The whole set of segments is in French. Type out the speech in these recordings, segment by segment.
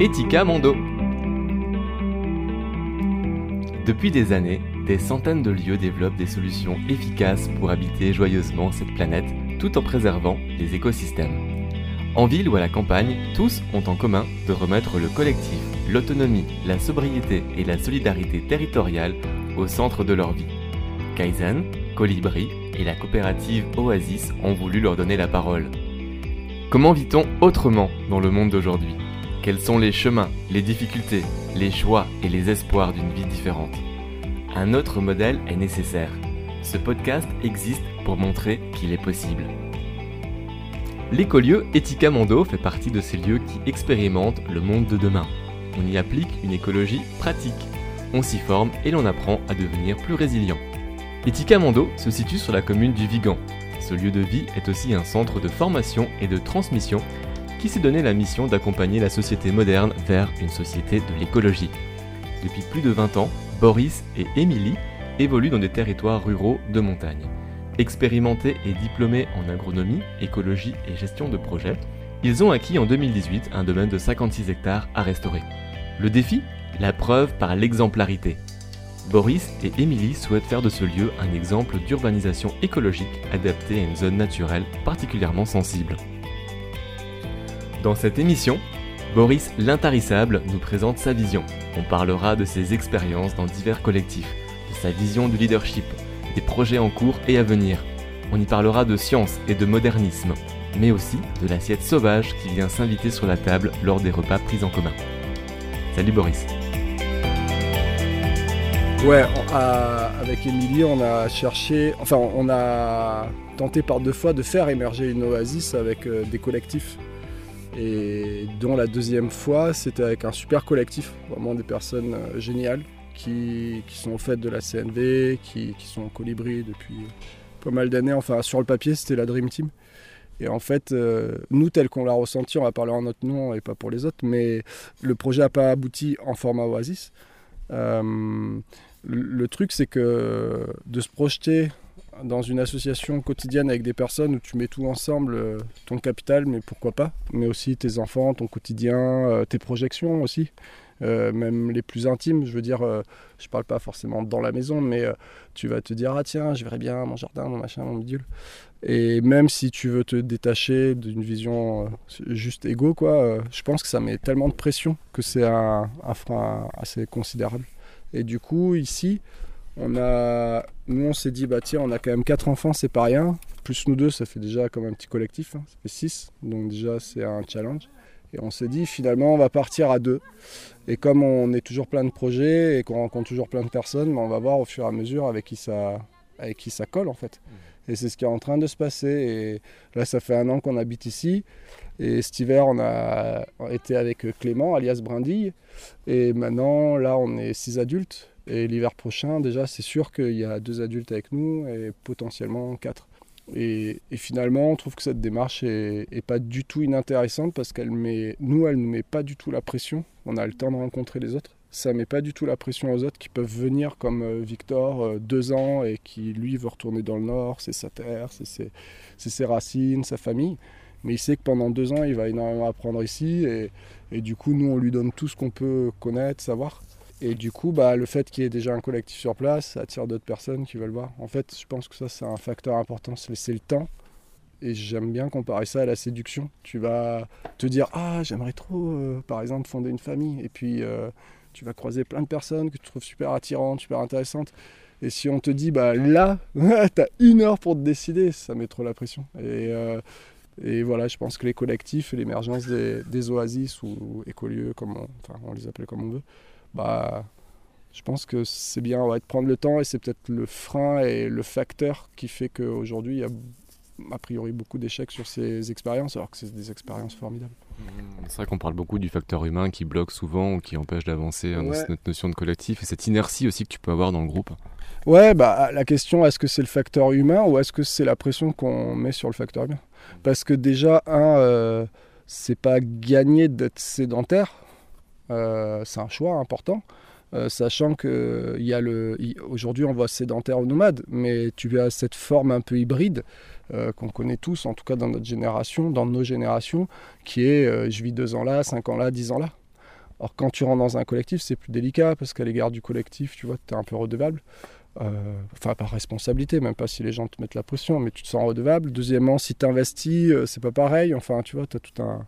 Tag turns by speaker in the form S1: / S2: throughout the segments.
S1: Etika Mondo. Depuis des années, des centaines de lieux développent des solutions efficaces pour habiter joyeusement cette planète tout en préservant les écosystèmes. En ville ou à la campagne, tous ont en commun de remettre le collectif, l'autonomie, la sobriété et la solidarité territoriale au centre de leur vie. Kaizen, Colibri et la coopérative Oasis ont voulu leur donner la parole. Comment vit-on autrement dans le monde d'aujourd'hui? Quels sont les chemins, les difficultés, les choix et les espoirs d'une vie différente Un autre modèle est nécessaire. Ce podcast existe pour montrer qu'il est possible. L'écolieu Etika Mondo fait partie de ces lieux qui expérimentent le monde de demain. On y applique une écologie pratique. On s'y forme et l'on apprend à devenir plus résilient. Etika Mondo se situe sur la commune du Vigan, ce lieu de vie est aussi un centre de formation et de transmission qui s'est donné la mission d'accompagner la société moderne vers une société de l'écologie. Depuis plus de 20 ans, Boris et Émilie évoluent dans des territoires ruraux de montagne. Expérimentés et diplômés en agronomie, écologie et gestion de projet, ils ont acquis en 2018 un domaine de 56 hectares à restaurer. Le défi? La preuve par l'exemplarité. Boris et Émilie souhaitent faire de ce lieu un exemple d'urbanisation écologique adaptée à une zone naturelle particulièrement sensible. Dans cette émission, Boris l'intarissable nous présente sa vision. On parlera de ses expériences dans divers collectifs, de sa vision du leadership, des projets en cours et à venir. On y parlera de science et de modernisme, mais aussi de l'assiette sauvage qui vient s'inviter sur la table lors des repas pris en commun. Salut Boris.
S2: Ouais, avec Émilie, on a cherché, enfin, on a tenté par deux fois de faire émerger une oasis avec euh, des collectifs. Et dont la deuxième fois, c'était avec un super collectif, vraiment des personnes euh, géniales qui, sont au fait de la CNV, qui, sont en colibri depuis pas mal d'années. Enfin, sur le papier, c'était la Dream Team. Et en fait, euh, nous, tel qu'on l'a ressenti, on va parler en notre nom et pas pour les autres, mais le projet n'a pas abouti en format Oasis le truc, c'est que de se projeter dans une association quotidienne avec des personnes où tu mets tout ensemble, euh, ton capital, mais pourquoi pas, mais aussi tes enfants, ton quotidien, euh, tes projections aussi, euh, même les plus intimes. Je veux dire, je parle pas forcément dans la maison, mais tu vas te dire ah tiens, je verrais bien mon jardin, mon machin, mon bidule. Et même si tu veux te détacher d'une vision juste égo, quoi, je pense que ça met tellement de pression que c'est un frein assez considérable. Et du coup, ici, on a, nous, on s'est dit, bah tiens, on a quand même quatre enfants, c'est pas rien. Plus nous deux, ça fait déjà comme un petit collectif, hein. ça fait six. Donc déjà, c'est un challenge. Et on s'est dit, finalement, on va partir à deux. Et comme on est toujours plein de projets et qu'on rencontre toujours plein de personnes, bah, on va voir au fur et à mesure avec qui ça, avec qui ça colle, en fait. Mmh. Et c'est ce qui est en train de se passer. Et là, ça fait un an qu'on habite ici. Et cet hiver, on a été avec Clément, alias Brindille. Et maintenant, là, on est six adultes. Et l'hiver prochain, déjà, c'est sûr qu'il y a deux adultes avec nous et potentiellement quatre. Et, finalement, on trouve que cette démarche est, pas du tout inintéressante parce qu'elle met, nous, elle ne met pas du tout la pression. On a le temps de rencontrer les autres. Ça met pas du tout la pression aux autres qui peuvent venir comme euh, Victor, euh, deux ans, et qui lui veut retourner dans le Nord, c'est sa terre, c'est ses racines, sa famille mais il sait que pendant deux ans, il va énormément apprendre ici. Et du coup, nous, on lui donne tout ce qu'on peut connaître, savoir. Et du coup, bah, le fait qu'il y ait déjà un collectif sur place, attire d'autres personnes qui veulent voir. En fait, je pense que ça, c'est un facteur important, c'est laisser le temps. Et j'aime bien comparer ça à la séduction. Tu vas te dire, ah, j'aimerais trop, euh, par exemple, fonder une famille. Et puis, euh, tu vas croiser plein de personnes que tu trouves super attirantes, super intéressantes. Et si on te dit, bah là, tu as une heure pour te décider, ça met trop la pression. Et euh, voilà, je pense que les collectifs et l'émergence des, oasis ou écolieux, comme on les appelle comme on veut, bah, je pense que c'est bien de prendre le temps et c'est peut-être le frein et le facteur qui fait qu'aujourd'hui il y a a priori beaucoup d'échecs sur ces expériences alors que c'est des expériences formidables.
S1: Mmh, c'est vrai qu'on parle beaucoup du facteur humain qui bloque souvent ou qui empêche d'avancer dans cette notion de collectif et cette inertie aussi que tu peux avoir dans le groupe.
S2: Ouais, bah, la question est-ce que c'est le facteur humain ou est-ce que c'est la pression qu'on met sur le facteur humain? Parce que déjà, un, euh, c'est pas gagné d'être sédentaire. Euh, c'est un choix important. Euh, sachant que il y a le aujourd'hui on voit sédentaire ou nomade, mais tu as cette forme un peu hybride qu'on connaît tous, en tout cas dans notre génération, dans nos générations, qui est je vis deux ans là, cinq ans là, dix ans là. Alors quand tu rentres dans un collectif, c'est plus délicat parce qu'à l'égard du collectif, tu vois, tu es un peu redevable. Euh, enfin, par responsabilité, même pas si les gens te mettent la pression, mais tu te sens redevable. Deuxièmement, si tu investis, euh, c'est pas pareil. Enfin, tu vois, tu as tout un,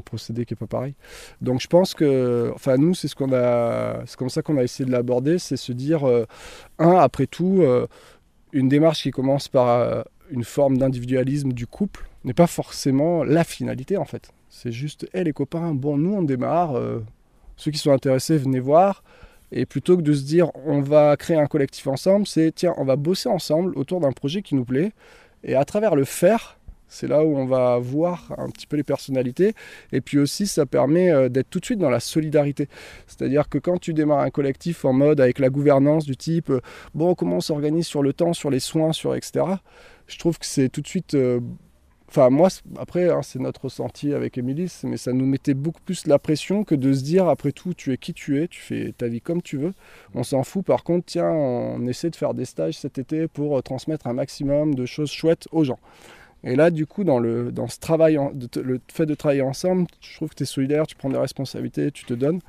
S2: procédé qui est pas pareil. Donc je pense que, enfin nous, c'est ce qu'on a, c'est comme ça qu'on a essayé de l'aborder, c'est se dire, euh, un, après tout, une démarche qui commence par une forme d'individualisme du couple n'est pas forcément la finalité en fait. C'est juste, hé les copains, bon, nous on démarre, ceux qui sont intéressés, venez voir. Et plutôt que de se dire on va créer un collectif ensemble, c'est tiens, on va bosser ensemble autour d'un projet qui nous plaît. Et à travers le faire, c'est là où on va voir un petit peu les personnalités. Et puis aussi, ça permet euh, d'être tout de suite dans la solidarité. C'est-à-dire que quand tu démarres un collectif en mode avec la gouvernance du type, euh, bon, comment on s'organise sur le temps, sur les soins, sur etc., je trouve que c'est tout de suite euh, Enfin, moi, après, hein, c'est notre ressenti avec Émilie, mais ça nous mettait beaucoup plus la pression que de se dire, après tout, tu es qui tu es, tu fais ta vie comme tu veux. On s'en fout. Par contre, tiens, on essaie de faire des stages cet été pour transmettre un maximum de choses chouettes aux gens. Et là, du coup, dans, le, dans ce travail, le fait de travailler ensemble, je trouve que tu es solidaire, tu prends des responsabilités, tu te donnes.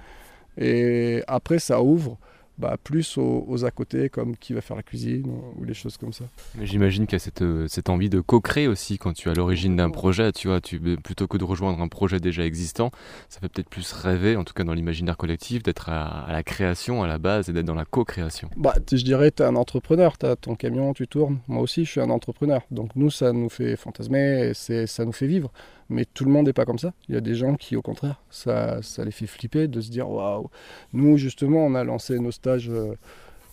S2: Et après, ça ouvre bah, plus aux, à côté, comme qui va faire la cuisine ou, les choses comme ça.
S1: Mais j'imagine qu'il y a cette, euh, cette, envie de co-créer aussi quand tu es à l'origine d'un projet, tu vois, tu, plutôt que de rejoindre un projet déjà existant, ça fait peut-être plus rêver, en tout cas dans l'imaginaire collectif, d'être à, la création à la base et d'être dans la co-création.
S2: Bah, je dirais, tu es un entrepreneur, tu as ton camion, tu tournes. Moi aussi, je suis un entrepreneur. Donc nous, ça nous fait fantasmer, et ça nous fait vivre. Mais tout le monde n'est pas comme ça. Il y a des gens qui, au contraire, ça, ça les fait flipper de se dire waouh. Nous, justement, on a lancé nos stages euh,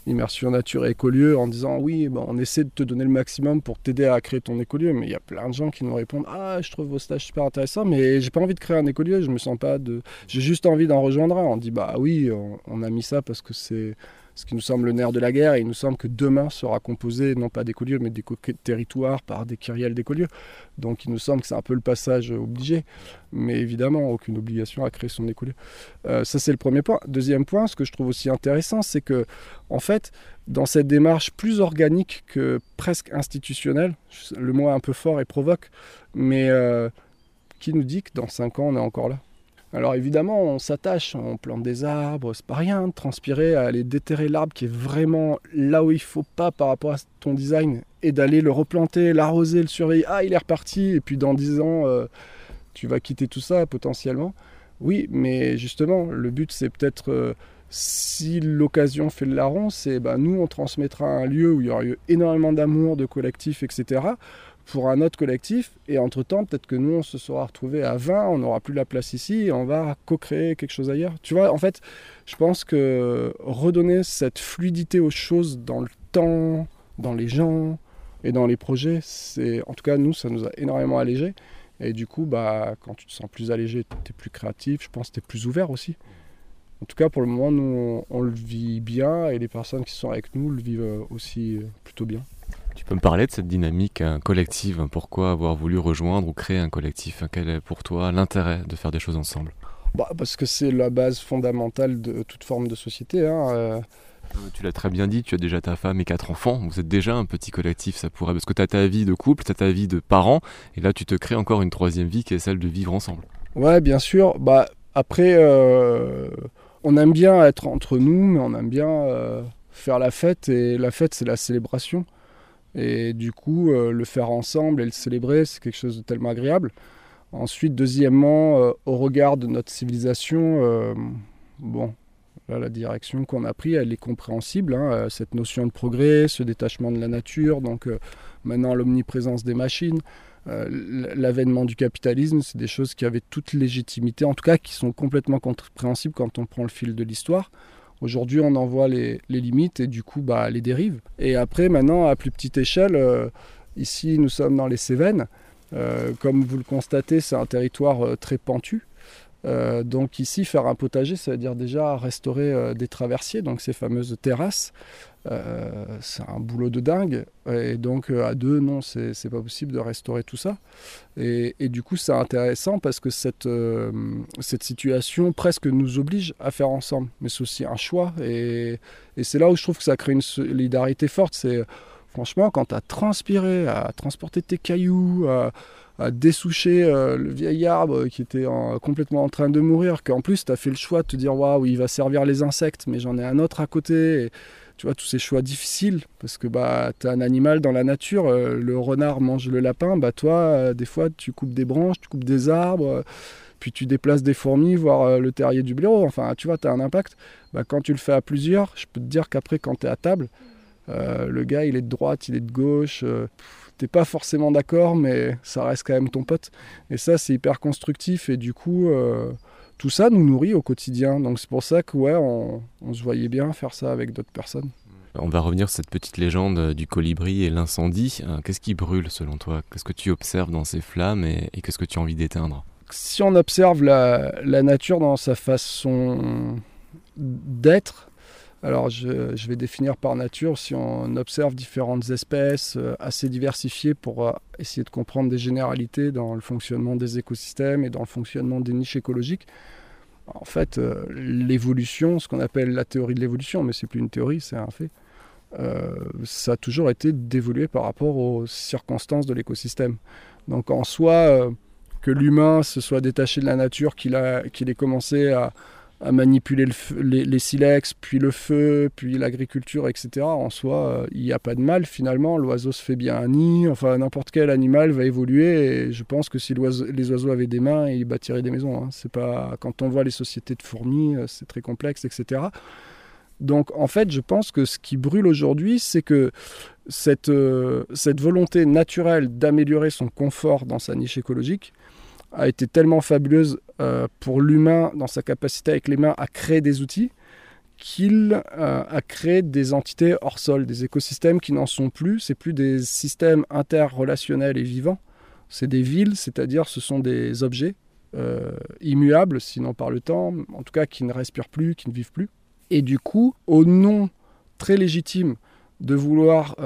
S2: immersion nature et écolieu en disant oui, ben, on essaie de te donner le maximum pour t'aider à créer ton écolieu. Mais il y a plein de gens qui nous répondent ah, je trouve vos stages super intéressants, mais j'ai pas envie de créer un écolieu. Je me sens pas de. J'ai juste envie d'en rejoindre un. On dit bah oui, on a mis ça parce que c'est ce qui nous semble le nerf de la guerre, et il nous semble que demain sera composé non pas d'écolieux, mais des territoires par des kyriels d'écolieux. Donc il nous semble que c'est un peu le passage obligé, mais évidemment, aucune obligation à créer son écolieu. Euh, ça, c'est le premier point. Deuxième point, ce que je trouve aussi intéressant, c'est que, en fait, dans cette démarche plus organique que presque institutionnelle, le mot est un peu fort et provoque, mais euh, qui nous dit que dans cinq ans, on est encore là? Alors évidemment, on s'attache, on plante des arbres, c'est pas rien de transpirer à aller déterrer l'arbre qui est vraiment là où il faut pas par rapport à ton design et d'aller le replanter, l'arroser, le surveiller. Ah, il est reparti et puis dans 10 ans, euh, tu vas quitter tout ça potentiellement. Oui, mais justement, le but c'est peut-être euh, si l'occasion fait le larron, c'est bah, nous on transmettra un lieu où il y aura eu énormément d'amour, de collectif, etc pour un autre collectif. Et entre-temps, peut-être que nous, on se sera retrouvés à 20, on n'aura plus la place ici on va co-créer quelque chose ailleurs. Tu vois, en fait, je pense que redonner cette fluidité aux choses dans le temps, dans les gens et dans les projets, c'est, en tout cas, nous, ça nous a énormément allégé. Et du coup, bah, quand tu te sens plus allégé, tu es plus créatif, je pense que tu es plus ouvert aussi. En tout cas, pour le moment, nous, on, on le vit bien et les personnes qui sont avec nous le vivent aussi plutôt bien.
S1: Tu peux me parler de cette dynamique hein, collective? Pourquoi avoir voulu rejoindre ou créer un collectif? Quel est pour toi l'intérêt de faire des choses ensemble?
S2: Bah, Parce que c'est la base fondamentale de toute forme de société. Hein, euh.
S1: Euh, Tu l'as très bien dit, tu as déjà ta femme et quatre enfants, vous êtes déjà un petit collectif, ça pourrait, parce que tu as ta vie de couple, tu as ta vie de parents, et là tu te crées encore une troisième vie qui est celle de vivre ensemble.
S2: Ouais, bien sûr. Bah, après, euh, on aime bien être entre nous, mais on aime bien faire la fête, et la fête c'est la célébration. Et du coup, euh, le faire ensemble et le célébrer, c'est quelque chose de tellement agréable. Ensuite, deuxièmement, euh, au regard de notre civilisation, euh, bon, la direction qu'on a prise, elle est compréhensible. Hein, cette notion de progrès, ce détachement de la nature, donc maintenant l'omniprésence des machines, l'avènement du capitalisme, c'est des choses qui avaient toute légitimité, en tout cas qui sont complètement compréhensibles quand on prend le fil de l'histoire. Aujourd'hui, on en voit les, limites et du coup bah, les dérives. Et après, maintenant, à plus petite échelle, euh, ici, nous sommes dans les Cévennes. Euh, comme vous le constatez, c'est un territoire euh, très pentu. Donc ici, faire un potager, ça veut dire déjà restaurer des traversiers, donc ces fameuses terrasses. Euh, c'est un boulot de dingue. Et donc, euh, à deux, non, c'est pas possible de restaurer tout ça. Et, du coup, c'est intéressant parce que cette, euh, situation presque nous oblige à faire ensemble. Mais c'est aussi un choix. Et, et c'est là où je trouve que ça crée une solidarité forte. C'est franchement, quand tu as transpiré, à transporter tes cailloux, à dessoucher euh, le vieil arbre qui était complètement en train de mourir, qu'en plus tu as fait le choix de te dire waouh, il va servir les insectes, mais j'en ai un autre à côté. tu vois, tous ces choix difficiles, parce que bah, tu as un animal dans la nature, euh, le renard mange le lapin, bah toi, euh, des fois, tu coupes des branches, tu coupes des arbres, puis tu déplaces des fourmis, voire le terrier du blaireau, enfin, tu vois, tu as un impact. Bah, quand tu le fais à plusieurs, je peux te dire qu'après, quand tu es à table, le gars, il est de droite, il est de gauche t'es pas forcément d'accord, mais ça reste quand même ton pote. Et ça, c'est hyper constructif. Et du coup, euh, tout ça nous nourrit au quotidien. Donc c'est pour ça que ouais, on, se voyait bien faire ça avec d'autres personnes.
S1: On va revenir sur cette petite légende du colibri et l'incendie. Euh, qu'est-ce qui brûle selon toi? Qu'est-ce que tu observes dans ces flammes et, qu'est-ce que tu as envie d'éteindre?
S2: Si on observe la, la nature dans sa façon d'être, alors je, vais définir par nature, si on observe différentes espèces euh, assez diversifiées pour euh, essayer de comprendre des généralités dans le fonctionnement des écosystèmes et dans le fonctionnement des niches écologiques, en fait euh, l'évolution, ce qu'on appelle la théorie de l'évolution, mais c'est plus une théorie, c'est un fait, ça a toujours été d'évoluer par rapport aux circonstances de l'écosystème. Donc en soi, que l'humain se soit détaché de la nature, qu'il ait commencé à à manipuler les, silex, puis le feu, puis l'agriculture, etc. En soi, euh, il n'y a pas de mal finalement. L'oiseau se fait bien un nid. Enfin, n'importe quel animal va évoluer. Et je pense que si les oiseaux avaient des mains, ils bâtiraient des maisons. Hein. C'est pas quand on voit les sociétés de fourmis, euh, c'est très complexe, etc. Donc en fait, je pense que ce qui brûle aujourd'hui, c'est que cette, euh, cette volonté naturelle d'améliorer son confort dans sa niche écologique, a été tellement fabuleuse euh, pour l'humain dans sa capacité avec les mains à créer des outils qu'il euh, a créé des entités hors sol, des écosystèmes qui n'en sont plus. C'est plus des systèmes interrelationnels et vivants. C'est des villes, c'est-à-dire ce sont des objets euh, immuables, sinon par le temps, en tout cas qui ne respirent plus, qui ne vivent plus. Et du coup, au nom très légitime de vouloir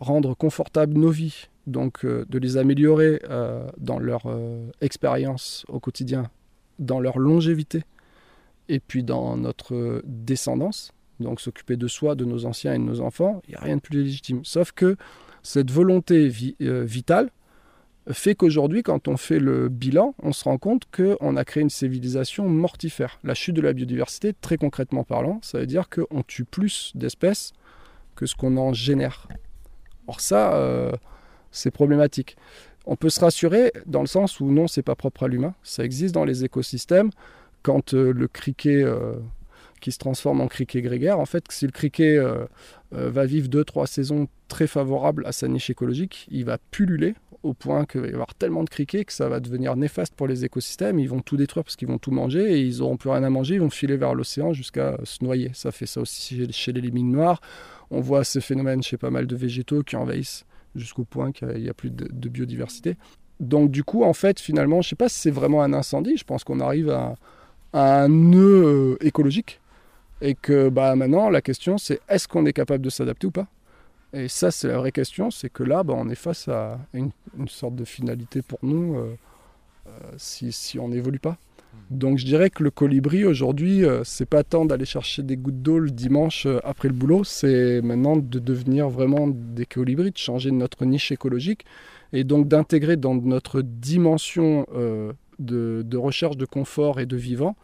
S2: rendre confortables nos vies, donc euh, de les améliorer euh, dans leur euh, expérience au quotidien, dans leur longévité, et puis dans notre descendance, donc s'occuper de soi, de nos anciens et de nos enfants, il n'y a rien de plus légitime. Sauf que cette volonté vitale fait qu'aujourd'hui, quand on fait le bilan, on se rend compte qu'on a créé une civilisation mortifère. La chute de la biodiversité, très concrètement parlant, ça veut dire qu'on tue plus d'espèces que ce qu'on en génère. Or ça, c'est problématique. On peut se rassurer dans le sens où non, c'est pas propre à l'humain. Ça existe dans les écosystèmes. Quand euh, le criquet euh, qui se transforme en criquet grégaire, en fait, si le criquet euh, va vivre deux, trois saisons très favorables à sa niche écologique, il va pulluler au point qu'il va y avoir tellement de criquets que ça va devenir néfaste pour les écosystèmes. Ils vont tout détruire parce qu'ils vont tout manger et ils n'auront plus rien à manger. Ils vont filer vers l'océan jusqu'à se noyer. Ça fait ça aussi chez les limines noires. On voit ce phénomène chez pas mal de végétaux qui envahissent jusqu'au point qu'il n'y a plus de, biodiversité. Donc du coup, en fait, finalement, je ne sais pas si c'est vraiment un incendie, je pense qu'on arrive à, un nœud euh, écologique, et que bah, maintenant, la question, c'est est-ce qu'on est capable de s'adapter ou pas? Et ça, c'est la vraie question, c'est que là, bah, on est face à une, sorte de finalité pour nous euh, euh, si, si on n'évolue pas. Donc je dirais que le colibri aujourd'hui, euh, c'est pas tant d'aller chercher des gouttes d'eau le dimanche euh, après le boulot, c'est maintenant de devenir vraiment des colibris, de changer notre niche écologique et donc d'intégrer dans notre dimension euh, de, recherche de confort et de vivant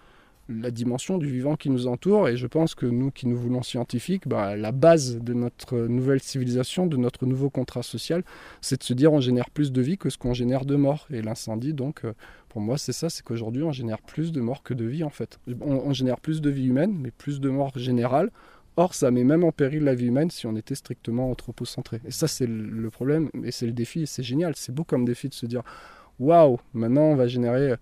S2: la dimension du vivant qui nous entoure. Et je pense que nous qui nous voulons scientifiques, bah, la base de notre nouvelle civilisation, de notre nouveau contrat social, c'est de se dire on génère plus de vie que ce qu'on génère de morts. Et l'incendie, donc, euh, pour moi, c'est ça, c'est qu'aujourd'hui, on génère plus de morts que de vie, en fait. On, génère plus de vie humaine, mais plus de morts générales. Or, ça met même en péril la vie humaine si on était strictement anthropocentré. Et ça, c'est le problème, et c'est le défi, et c'est génial. C'est beau comme défi de se dire waouh, maintenant on va générer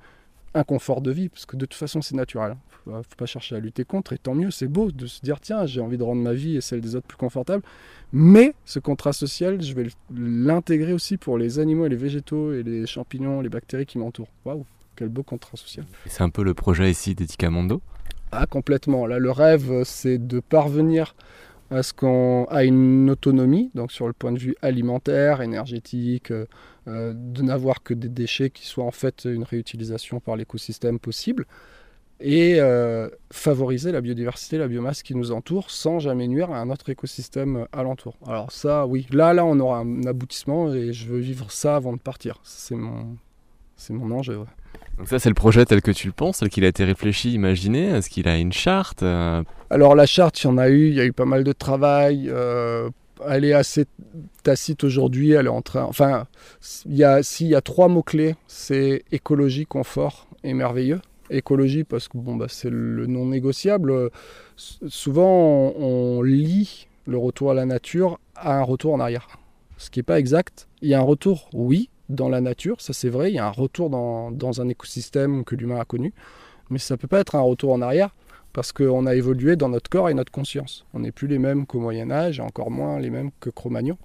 S2: un confort de vie, parce que de toute façon c'est naturel. Faut, faut pas chercher à lutter contre, et tant mieux, c'est beau de se dire tiens, j'ai envie de rendre ma vie et celle des autres plus confortable. Mais ce contrat social, je vais l'intégrer aussi pour les animaux et les végétaux et les champignons, les bactéries qui m'entourent. Waouh, quel beau contrat social.
S1: C'est un peu le projet ici d'Eticamondo
S2: Ah, complètement. Là, le rêve, c'est de parvenir à ce qu'on a une autonomie, donc sur le point de vue alimentaire, énergétique, euh, euh, de n'avoir que des déchets qui soient en fait une réutilisation par l'écosystème possible, et euh, favoriser la biodiversité, la biomasse qui nous entoure, sans jamais nuire à un autre écosystème alentour. Alors ça, oui, là, là, on aura un aboutissement, et je veux vivre ça avant de partir. C'est mon, c'est mon enjeu.
S1: Donc ça, c'est le projet tel que tu le penses, tel qu'il a été réfléchi, imaginé. Est-ce qu'il a une charte euh
S2: Alors la charte, il y en a eu, il y a eu pas mal de travail. Euh, elle est assez tacite aujourd'hui. Elle est en train. Enfin, il y a, s'il y a trois mots clés, c'est écologie, confort et merveilleux. Écologie parce que bon bah c'est le non négociable. Souvent on, lit le retour à la nature à un retour en arrière, ce qui n'est pas exact. Il y a un retour, oui, dans la nature, ça c'est vrai. Il y a un retour dans, un écosystème que l'humain a connu, mais ça peut pas être un retour en arrière parce qu'on a évolué dans notre corps et notre conscience. On n'est plus les mêmes qu'au Moyen Âge, et encore moins les mêmes que Cro-Magnon.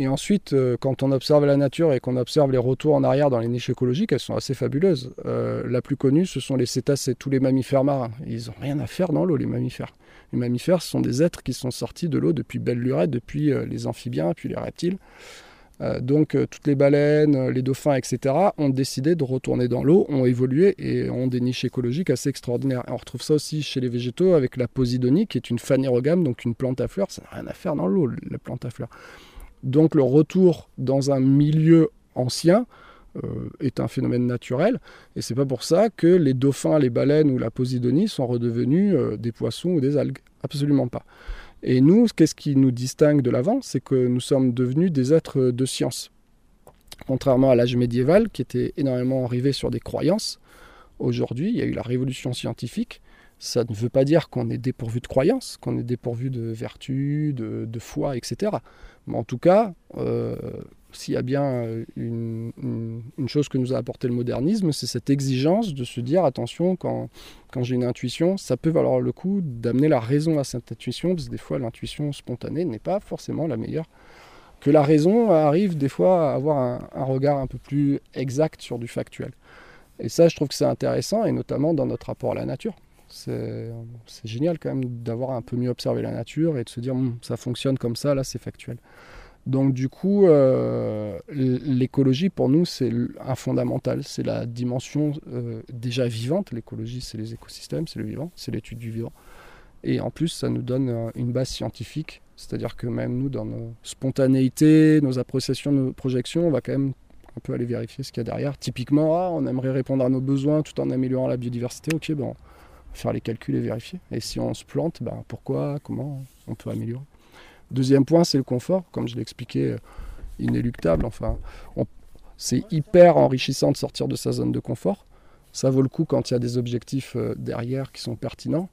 S2: Et ensuite, euh, quand on observe la nature et qu'on observe les retours en arrière dans les niches écologiques, elles sont assez fabuleuses. Euh, la plus connue, ce sont les cétacés, tous les mammifères marins. Ils n'ont rien à faire dans l'eau, les mammifères. Les mammifères, sont des êtres qui sont sortis de l'eau depuis belle lurette, depuis euh, les amphibiens, puis les reptiles. Donc toutes les baleines, les dauphins, etc., ont décidé de retourner dans l'eau, ont évolué et ont des niches écologiques assez extraordinaires. on retrouve ça aussi chez les végétaux avec la posidonie, qui est une phanérogame, donc une plante à fleurs. Ça n'a rien à faire dans l'eau, la plante à fleurs. Donc le retour dans un milieu ancien euh, est un phénomène naturel, et c'est pas pour ça que les dauphins, les baleines ou la posidonie sont redevenus euh, des poissons ou des algues. Absolument pas. Et nous, qu'est-ce qui nous distingue de l'avant? C'est que nous sommes devenus des êtres de science. Contrairement à l'âge médiéval, qui était énormément arrivé sur des croyances, aujourd'hui, il y a eu la révolution scientifique, ça ne veut pas dire qu'on est dépourvu de croyances, qu'on est dépourvu de vertu, de, foi, etc. Mais en tout cas, euh, s'il y a bien une, chose que nous a apporté le modernisme, c'est cette exigence de se dire attention, quand, quand j'ai une intuition, ça peut valoir le coup d'amener la raison à cette intuition, parce que des fois l'intuition spontanée n'est pas forcément la meilleure. Que la raison arrive des fois à avoir un regard un peu plus exact sur du factuel. Et ça, je trouve que c'est intéressant, et notamment dans notre rapport à la nature. C'est génial quand même d'avoir un peu mieux observé la nature et de se dire hum, ça fonctionne comme ça, là c'est factuel. Donc du coup, euh, l'écologie pour nous c'est un fondamental, c'est la dimension euh, déjà vivante. L'écologie c'est les écosystèmes, c'est le vivant, c'est l'étude du vivant. Et en plus ça nous donne euh, une base scientifique, c'est-à-dire que même nous dans nos spontanéités, nos appréciations, nos projections, on va quand même un peu aller vérifier ce qu'il y a derrière. Typiquement, ah, on aimerait répondre à nos besoins tout en améliorant la biodiversité, ok bon faire les calculs et vérifier. Et si on se plante, ben pourquoi, comment on peut améliorer? Deuxième point, c'est le confort, comme je l'ai expliqué, euh, inéluctable. Enfin, c'est hyper enrichissant de sortir de sa zone de confort. Ça vaut le coup quand il y a des objectifs euh, derrière qui sont pertinents.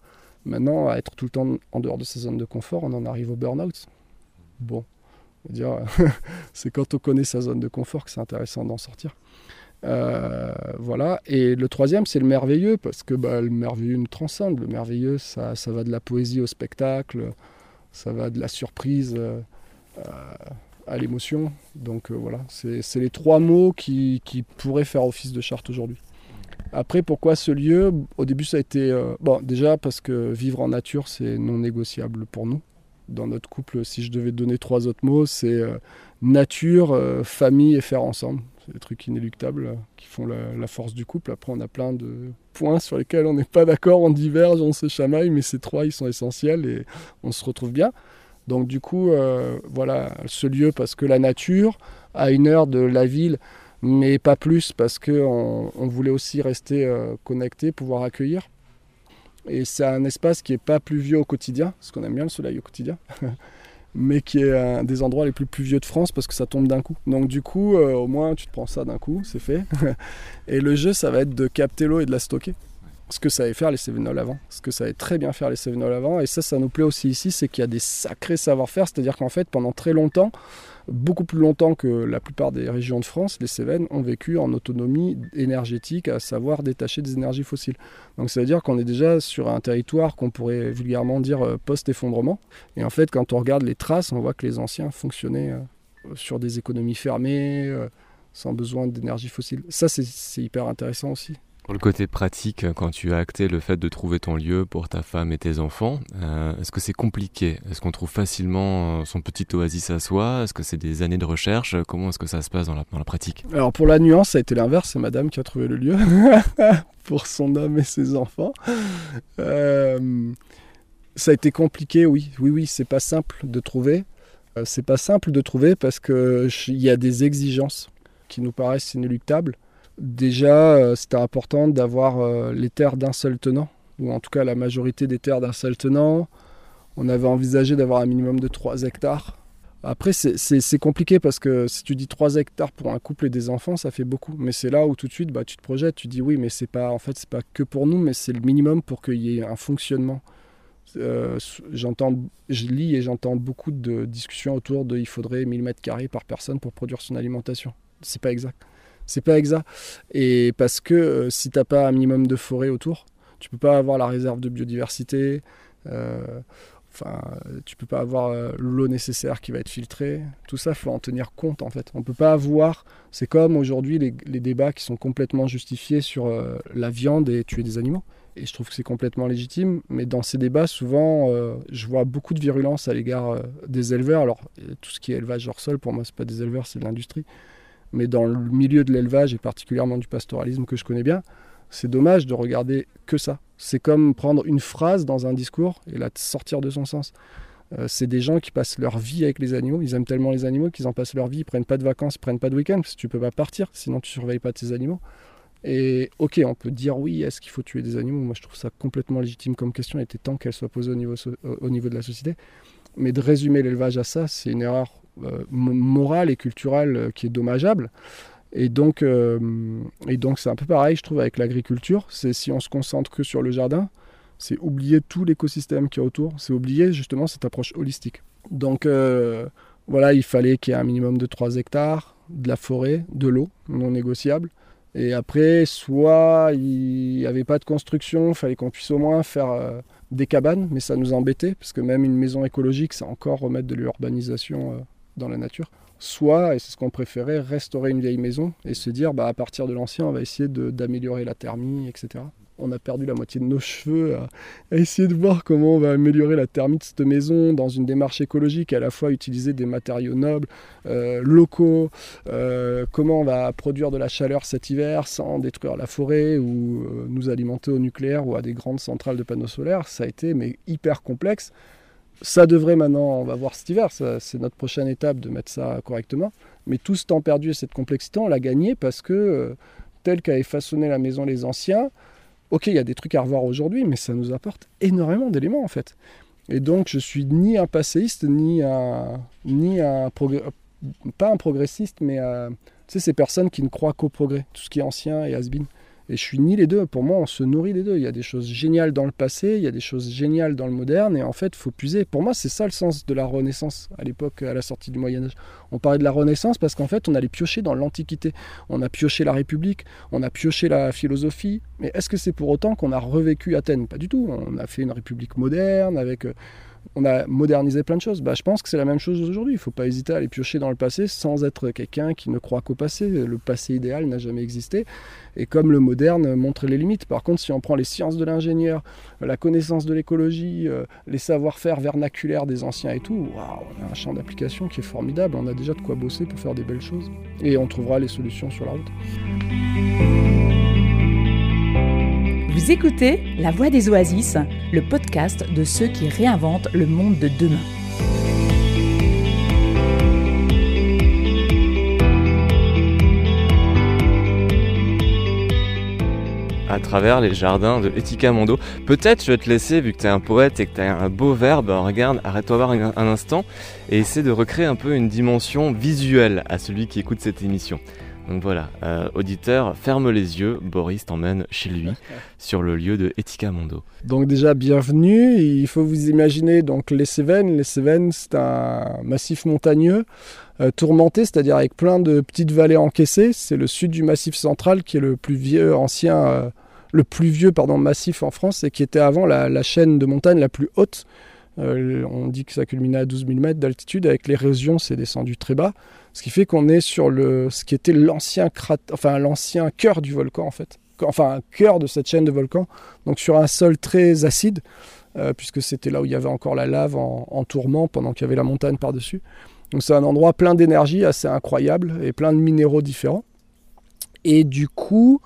S2: Maintenant, à être tout le temps en dehors de sa zone de confort, on en arrive au burn-out. Bon, c'est quand on connaît sa zone de confort que c'est intéressant d'en sortir. Euh, voilà. Et le troisième, c'est le merveilleux, parce que bah, le merveilleux nous transcende. Le merveilleux, ça, ça va de la poésie au spectacle, ça va de la surprise euh, à l'émotion. Donc euh, voilà, c'est les trois mots qui, qui, pourraient faire office de charte aujourd'hui. Après, pourquoi ce lieu? Au début, ça a été... bon, déjà parce que vivre en nature, c'est non négociable pour nous. Dans notre couple, si je devais donner trois autres mots, c'est nature, famille et faire ensemble des trucs inéluctables qui font la, force du couple. Après, on a plein de points sur lesquels on n'est pas d'accord, on diverge, on se chamaille, mais ces trois, ils sont essentiels et on se retrouve bien. Donc du coup, euh, voilà, ce lieu parce que la nature, à une heure de la ville, mais pas plus parce qu'on on voulait aussi rester euh, connecté, pouvoir accueillir. Et c'est un espace qui n'est pas pluvieux au quotidien, parce qu'on aime bien le soleil au quotidien. mais qui est un des endroits les plus pluvieux de France parce que ça tombe d'un coup. Donc du coup, euh, au moins tu te prends ça d'un coup, c'est fait. et le jeu, ça va être de capter l'eau et de la stocker. Ce que ça faire les Sevenol avant, ce que ça très bien faire les Sevenol avant, et ça, ça nous plaît aussi ici, c'est qu'il y a des sacrés savoir-faire, c'est-à-dire qu'en fait, pendant très longtemps, beaucoup plus longtemps que la plupart des régions de France, les Cévennes ont vécu en autonomie énergétique, à savoir détacher des énergies fossiles. Donc ça veut dire qu'on est déjà sur un territoire qu'on pourrait vulgairement dire euh, post-effondrement. Et en fait, quand on regarde les traces, on voit que les anciens fonctionnaient euh, sur des économies fermées, euh, sans besoin d'énergie fossile. Ça, c'est hyper intéressant aussi.
S1: Pour le côté pratique, quand tu as acté le fait de trouver ton lieu pour ta femme et tes enfants, euh, est-ce que c'est compliqué? Est-ce qu'on trouve facilement euh, son petit oasis à soi? Est-ce que c'est des années de recherche? Comment est-ce que ça se passe dans la, pratique?
S2: Alors pour la nuance, ça a été l'inverse, c'est madame qui a trouvé le lieu pour son homme et ses enfants. Euh, ça a été compliqué, oui. Oui, oui, c'est pas simple de trouver. c'est pas simple de trouver parce qu'il y a des exigences qui nous paraissent inéluctables déjà, c'était important d'avoir les terres d'un seul tenant, ou en tout cas la majorité des terres d'un seul tenant. On avait envisagé d'avoir un minimum de 3 hectares. Après, c'est compliqué parce que si tu dis 3 hectares pour un couple et des enfants, ça fait beaucoup. Mais c'est là où tout de suite, bah, tu te projettes, tu dis oui, mais c'est pas, en fait, c'est pas que pour nous, mais c'est le minimum pour qu'il y ait un fonctionnement. Euh, j'entends, je lis et j'entends beaucoup de discussions autour de il faudrait 1000 mètres carrés par personne pour produire son alimentation. C'est pas exact. C'est pas exact. Et parce que euh, si t'as pas un minimum de forêt autour, tu peux pas avoir la réserve de biodiversité. Euh, Enfin, tu peux pas avoir euh, l'eau nécessaire qui va être filtrée. Tout ça, faut en tenir compte en fait. On peut pas avoir. C'est comme aujourd'hui les, débats qui sont complètement justifiés sur euh, la viande et tuer des animaux. Et je trouve que c'est complètement légitime. Mais dans ces débats, souvent, euh, je vois beaucoup de virulence à l'égard des éleveurs. Alors, tout ce qui est élevage hors sol, pour moi, c'est pas des éleveurs, c'est de l'industrie. Mais dans le milieu de l'élevage et particulièrement du pastoralisme que je connais bien, c'est dommage de regarder que ça. C'est comme prendre une phrase dans un discours et la sortir de son sens. Euh, c'est des gens qui passent leur vie avec les animaux. Ils aiment tellement les animaux qu'ils en passent leur vie. Ils prennent pas de vacances, ils prennent pas de week-end parce que tu peux pas partir, sinon tu surveilles pas tes animaux. Et ok, on peut dire oui, est-ce qu'il faut tuer des animaux? Moi, je trouve ça complètement légitime comme question. Il était temps qu'elle soit posée au niveau, au niveau de la société. Mais de résumer l'élevage à ça, c'est une erreur morale et culturelle euh, qui est dommageable. Et donc, euh, et donc c'est un peu pareil, je trouve, avec l'agriculture. C'est si on se concentre que sur le jardin, c'est oublier tout l'écosystème qui est autour. C'est oublier justement cette approche holistique. Donc euh, voilà, il fallait qu'il y ait un minimum de 3 hectares, de la forêt, de l'eau non négociable. Et après, soit il n'y avait pas de construction, il fallait qu'on puisse au moins faire euh, des cabanes, mais ça nous embêtait, parce que même une maison écologique, c'est encore remettre de l'urbanisation dans la nature soit, et c'est ce qu'on préférait, restaurer une vieille maison et se dire bah, à partir de l'ancien, on va essayer d'améliorer la thermie, etc. On a perdu la moitié de nos cheveux à, essayer de voir comment on va améliorer la thermie de cette maison dans une démarche écologique, à la fois utiliser des matériaux nobles, euh, locaux, euh, comment on va produire de la chaleur cet hiver sans détruire la forêt ou euh, nous alimenter au nucléaire ou à des grandes centrales de panneaux solaires. Ça a été mais hyper complexe ça devrait maintenant, on va voir cet hiver, c'est notre prochaine étape de mettre ça correctement. Mais tout ce temps perdu et cette complexité, on l'a gagné parce que, euh, tel qu'avaient façonné la maison les anciens, ok, il y a des trucs à revoir aujourd'hui, mais ça nous apporte énormément d'éléments en fait. Et donc, je suis ni un passéiste, ni un, ni un pas un progressiste, mais tu sais, ces personnes qui ne croient qu'au progrès, tout ce qui est ancien et has-been. Et je suis ni les deux. Pour moi, on se nourrit des deux. Il y a des choses géniales dans le passé, il y a des choses géniales dans le moderne, et en fait, faut puiser. Pour moi, c'est ça le sens de la Renaissance à l'époque, à la sortie du Moyen Âge. On parlait de la Renaissance parce qu'en fait, on allait piocher dans l'Antiquité. On a pioché la République, on a pioché la philosophie. Mais est-ce que c'est pour autant qu'on a revécu Athènes? Pas du tout. On a fait une République moderne avec euh, on a modernisé plein de choses. Bah, je pense que c'est la même chose aujourd'hui. Il ne faut pas hésiter à aller piocher dans le passé sans être quelqu'un qui ne croit qu'au passé. Le passé idéal n'a jamais existé. Et comme le moderne montre les limites. Par contre, si on prend les sciences de l'ingénieur, la connaissance de l'écologie, euh, les savoir-faire vernaculaires des anciens et tout, on a un champ d'application qui est formidable. On a déjà de quoi bosser pour faire des belles choses. Et on trouvera les solutions sur la route.
S3: Écoutez La Voix des Oasis, le podcast de ceux qui réinventent le monde de demain.
S1: à travers les jardins de Etika Mondo. Peut-être je vais te laisser, vu que tu un poète et que tu un beau verbe, regarde, arrête-toi voir un, instant et essaie de recréer un peu une dimension visuelle à celui qui écoute cette émission. Donc voilà, euh, auditeur, ferme les yeux, Boris t'emmène chez lui, sur le lieu de Etika Mondo.
S2: Donc déjà, bienvenue, il faut vous imaginer donc les Cévennes. Les Cévennes, c'est un massif montagneux, euh, tourmenté, c'est-à-dire avec plein de petites vallées encaissées. C'est le sud du massif central qui est le plus vieux, ancien, euh, le plus vieux pardon, massif en France et qui était avant la, chaîne de montagne la plus haute. on dit que ça culminait à 12 000 mètres d'altitude. Avec l'érosion, c'est descendu très bas. Ce qui fait qu'on est sur le, ce qui était l'ancien enfin l'ancien cœur du volcan en fait, enfin un cœur de cette chaîne de volcans, donc sur un sol très acide, euh, puisque c'était là où il y avait encore la lave en, tourment pendant qu'il y avait la montagne par-dessus. Donc c'est un endroit plein d'énergie assez incroyable et plein de minéraux différents. Et du coup,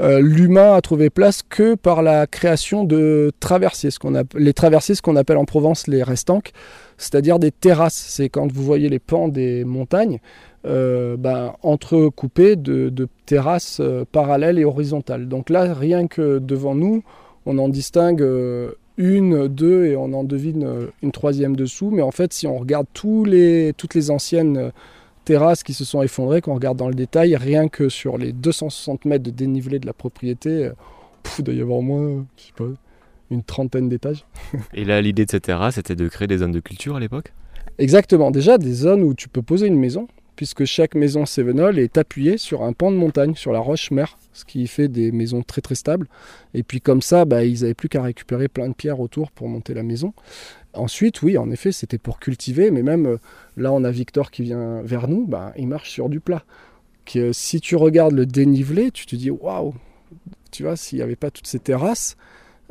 S2: euh, l'humain a trouvé place que par la création de traversiers, ce qu'on les traversiers, ce qu'on appelle en Provence les restanques, c'est-à-dire des terrasses. C'est quand vous voyez les pans des montagnes, euh, ben, entrecoupées de, terrasses euh, parallèles et horizontales. Donc là, rien que devant nous, on en distingue euh, une, deux et on en devine euh, une troisième dessous. Mais en fait, si on regarde toutes les anciennes terrasses qui se sont effondrées, qu'on regarde dans le détail, rien que sur les 260 mètres de dénivelé de la propriété, il doit y avoir moins, je sais pas, une trentaine d'étages.
S1: Et là, l'idée de cette terrasse, c'était de créer des zones de culture à l'époque?
S2: Exactement, déjà des zones où tu peux poser une maison, puisque chaque maison Sévenol est appuyée sur un pan de montagne, sur la roche mère, ce qui fait des maisons très très stables. Et puis comme ça, bah, ils n'avaient plus qu'à récupérer plein de pierres autour pour monter la maison. Ensuite, oui, en effet, c'était pour cultiver, mais même euh, là, on a Victor qui vient vers nous, bah, il marche sur du plat. Que, euh, si tu regardes le dénivelé, tu te dis waouh, tu vois, s'il n'y avait pas toutes ces terrasses,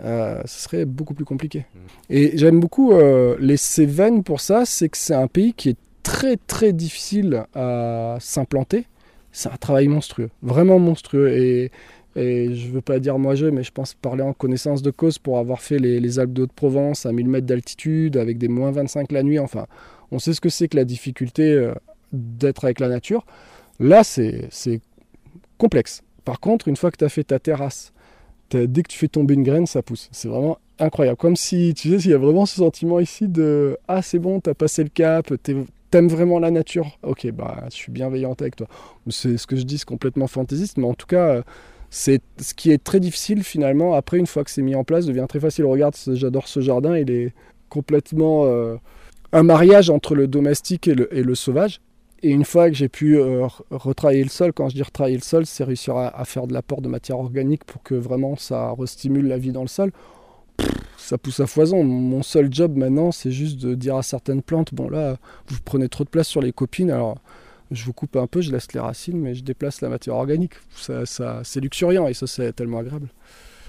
S2: euh, ce serait beaucoup plus compliqué. Et j'aime beaucoup euh, les Cévennes pour ça, c'est que c'est un pays qui est très très difficile à s'implanter. C'est un travail monstrueux, vraiment monstrueux. Et, et je veux pas dire moi je, mais je pense parler en connaissance de cause pour avoir fait les, les Alpes de Haute-Provence à 1000 mètres d'altitude, avec des moins 25 la nuit. Enfin, on sait ce que c'est que la difficulté euh, d'être avec la nature. Là, c'est complexe. Par contre, une fois que tu as fait ta terrasse, dès que tu fais tomber une graine, ça pousse. C'est vraiment incroyable. Comme si, tu sais, il y a vraiment ce sentiment ici de Ah, c'est bon, t'as passé le cap, t'aimes vraiment la nature. Ok, bah, je suis bienveillante avec toi. C'est ce que je dis, c'est complètement fantaisiste, mais en tout cas, c'est ce qui est très difficile finalement. Après, une fois que c'est mis en place, devient très facile. Regarde, j'adore ce jardin, il est complètement euh, un mariage entre le domestique et le sauvage. Et une fois que j'ai pu euh, re- retravailler le sol, quand je dis retravailler le sol, c'est réussir à, faire de l'apport de matière organique pour que vraiment ça restimule la vie dans le sol. Ça pousse à foison. Mon seul job maintenant, c'est juste de dire à certaines plantes, bon là, vous prenez trop de place sur les copines, alors je vous coupe un peu, je laisse les racines, mais je déplace la matière organique. Ça, c'est luxuriant et ça, c'est tellement agréable.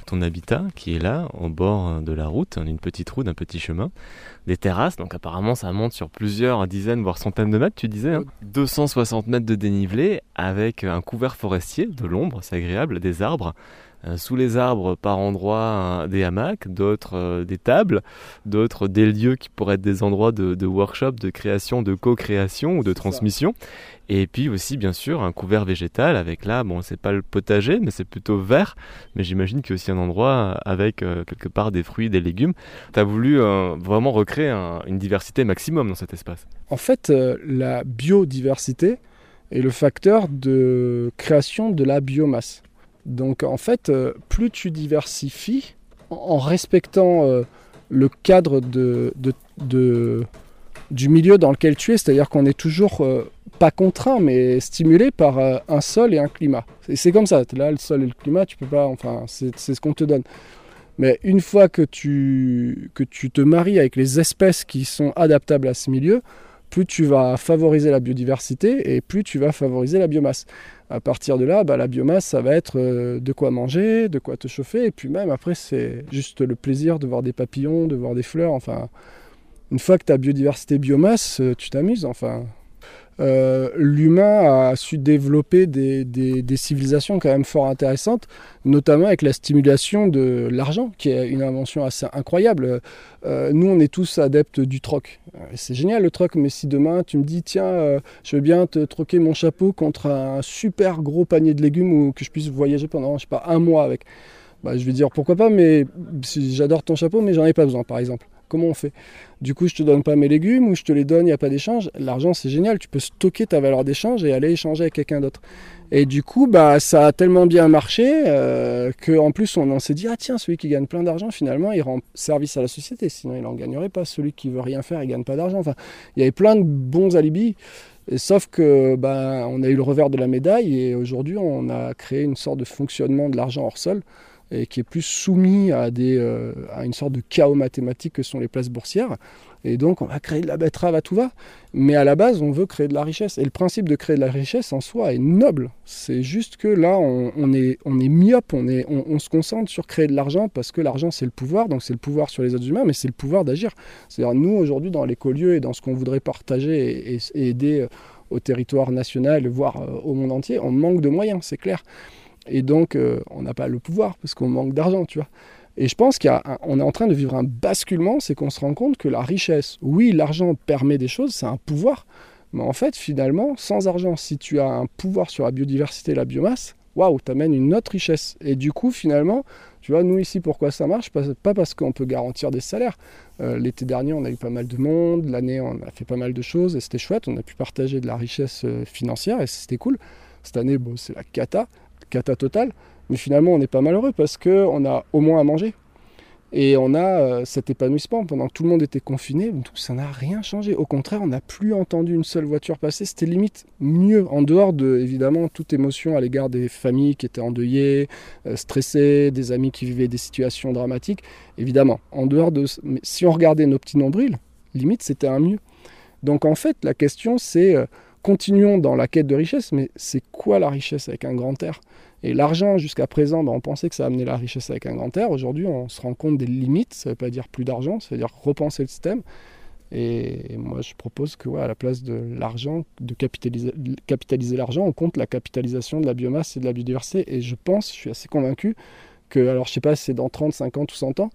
S1: Ton habitat qui est là, au bord de la route, d'une petite route, d'un petit chemin, des terrasses, donc apparemment ça monte sur plusieurs dizaines, voire centaines de mètres, tu disais, hein. 260 mètres de dénivelé, avec un couvert forestier, de l'ombre, c'est agréable, des arbres, sous les arbres par endroits euh, des hamacs, d'autres euh, des tables, d'autres des lieux qui pourraient être des endroits de, de workshop, de création, de co-création ou de
S2: ça.
S1: transmission. Et puis aussi, bien sûr, un couvert végétal avec là, bon, c'est pas le potager, mais c'est plutôt vert. Mais j'imagine qu'il y a aussi un endroit avec euh, quelque part des fruits, des légumes. Tu as voulu euh, vraiment recréer un- une diversité maximum dans cet espace.
S2: En fait, euh, la biodiversité est le facteur de création de la biomasse. Donc en fait, euh, plus tu diversifies en, respectant euh, le cadre de, du milieu dans lequel tu es, c'est-à-dire qu'on est toujours euh, pas contraint, mais stimulé par un sol et un climat. Et c'est comme ça, là le sol et le climat, tu peux pas, enfin c'est c'est ce qu'on te donne. Mais une fois que tu, que tu te maries avec les espèces qui sont adaptables à ce milieu, plus tu vas favoriser la biodiversité et plus tu vas favoriser la biomasse. À partir de là, bah, la biomasse, ça va être euh, de quoi manger, de quoi te chauffer, et puis même après, c'est juste le plaisir de voir des papillons, de voir des fleurs. Une fois que tu as biodiversité biomasse, euh, tu t'amuses. Enfin, Euh, l'humain a su développer des, civilisations quand même fort intéressantes, notamment avec la stimulation de l'argent, qui est une invention assez incroyable. Euh, nous, on est tous adeptes du troc. Euh, C'est génial le troc, mais si demain tu me dis, tiens, je veux bien te troquer mon chapeau contre un super gros panier de légumes ou que je puisse voyager pendant, je sais pas, un mois avec, bah, je vais dire pourquoi pas, mais j'adore ton chapeau, mais j'en ai pas besoin, par exemple. Comment on fait Du coup, je te donne pas mes légumes ou je te les donne, il n'y a pas d'échange. L'argent, c'est génial, tu peux stocker ta valeur d'échange et aller échanger avec quelqu'un d'autre. Et du coup, bah, ça a tellement bien marché euh, qu'en plus, on, on s'est dit, ah tiens, celui qui gagne plein d'argent, finalement, il rend service à la société, sinon il n'en gagnerait pas. Celui qui veut rien faire, il gagne pas d'argent. Enfin, il y avait plein de bons alibis. Et sauf que bah, on a eu le revers de la médaille et aujourd'hui on a créé une sorte de fonctionnement de l'argent hors sol et qui est plus soumis à, des, euh, à une sorte de chaos mathématique que sont les places boursières. Et donc on va créer de la betterave à tout va. Mais à la base on veut créer de la richesse. Et le principe de créer de la richesse en soi est noble. C'est juste que là on, est, on est myope, on, est, on, se concentre sur créer de l'argent parce que l'argent c'est le pouvoir, donc c'est le pouvoir sur les autres humains, mais c'est le pouvoir d'agir. C'est-à-dire nous aujourd'hui dans l'écolieu et dans ce qu'on voudrait partager et aider euh, au territoire national, voire euh, au monde entier, on manque de moyens, c'est clair. Et donc, euh, on n'a pas le pouvoir parce qu'on manque d'argent, tu vois. Et je pense qu'on est en train de vivre un basculement, c'est qu'on se rend compte que la richesse, oui, l'argent permet des choses, c'est un pouvoir, Mais en fait, finalement, sans argent, si tu as un pouvoir sur la biodiversité et la biomasse, waouh, t'amènes une autre richesse. Et du coup, finalement, tu vois, nous ici, pourquoi ça marche? Pas parce qu'on peut garantir des salaires. Euh, l'été dernier, on a eu pas mal de monde. L'année, on a fait pas mal de choses et c'était chouette. On a pu partager de la richesse euh, financière et c'était cool. Cette année, c'est la cata, cata totale. Mais finalement, on n'est pas malheureux parce qu'on a au moins à manger. Et on a euh, cet épanouissement pendant que tout le monde était confiné, ça n'a rien changé. Au contraire, on n'a plus entendu une seule voiture passer. C'était limite mieux, en dehors de, évidemment, toute émotion à l'égard des familles qui étaient endeuillées, euh, stressées, des amis qui vivaient des situations dramatiques. Évidemment, en dehors de. Mais si on regardait nos petits nombrils, limite, c'était un mieux. Donc en fait, la question, c'est. Euh, continuons dans la quête de richesse, mais c'est quoi la richesse avec un grand R? Et l'argent, jusqu'à présent, ben, on pensait que ça amenait la richesse avec un grand R. Aujourd'hui, on se rend compte des limites. Ça ne veut pas dire plus d'argent, ça veut dire repenser le système. Et moi, je propose que, à la place de l'argent, de capitaliser, capitaliser l'argent, on compte la capitalisation de la biomasse et de la biodiversité. Et je pense, je suis assez convaincu que, alors je ne sais pas si c'est dans 30, 50 ou 100 ans,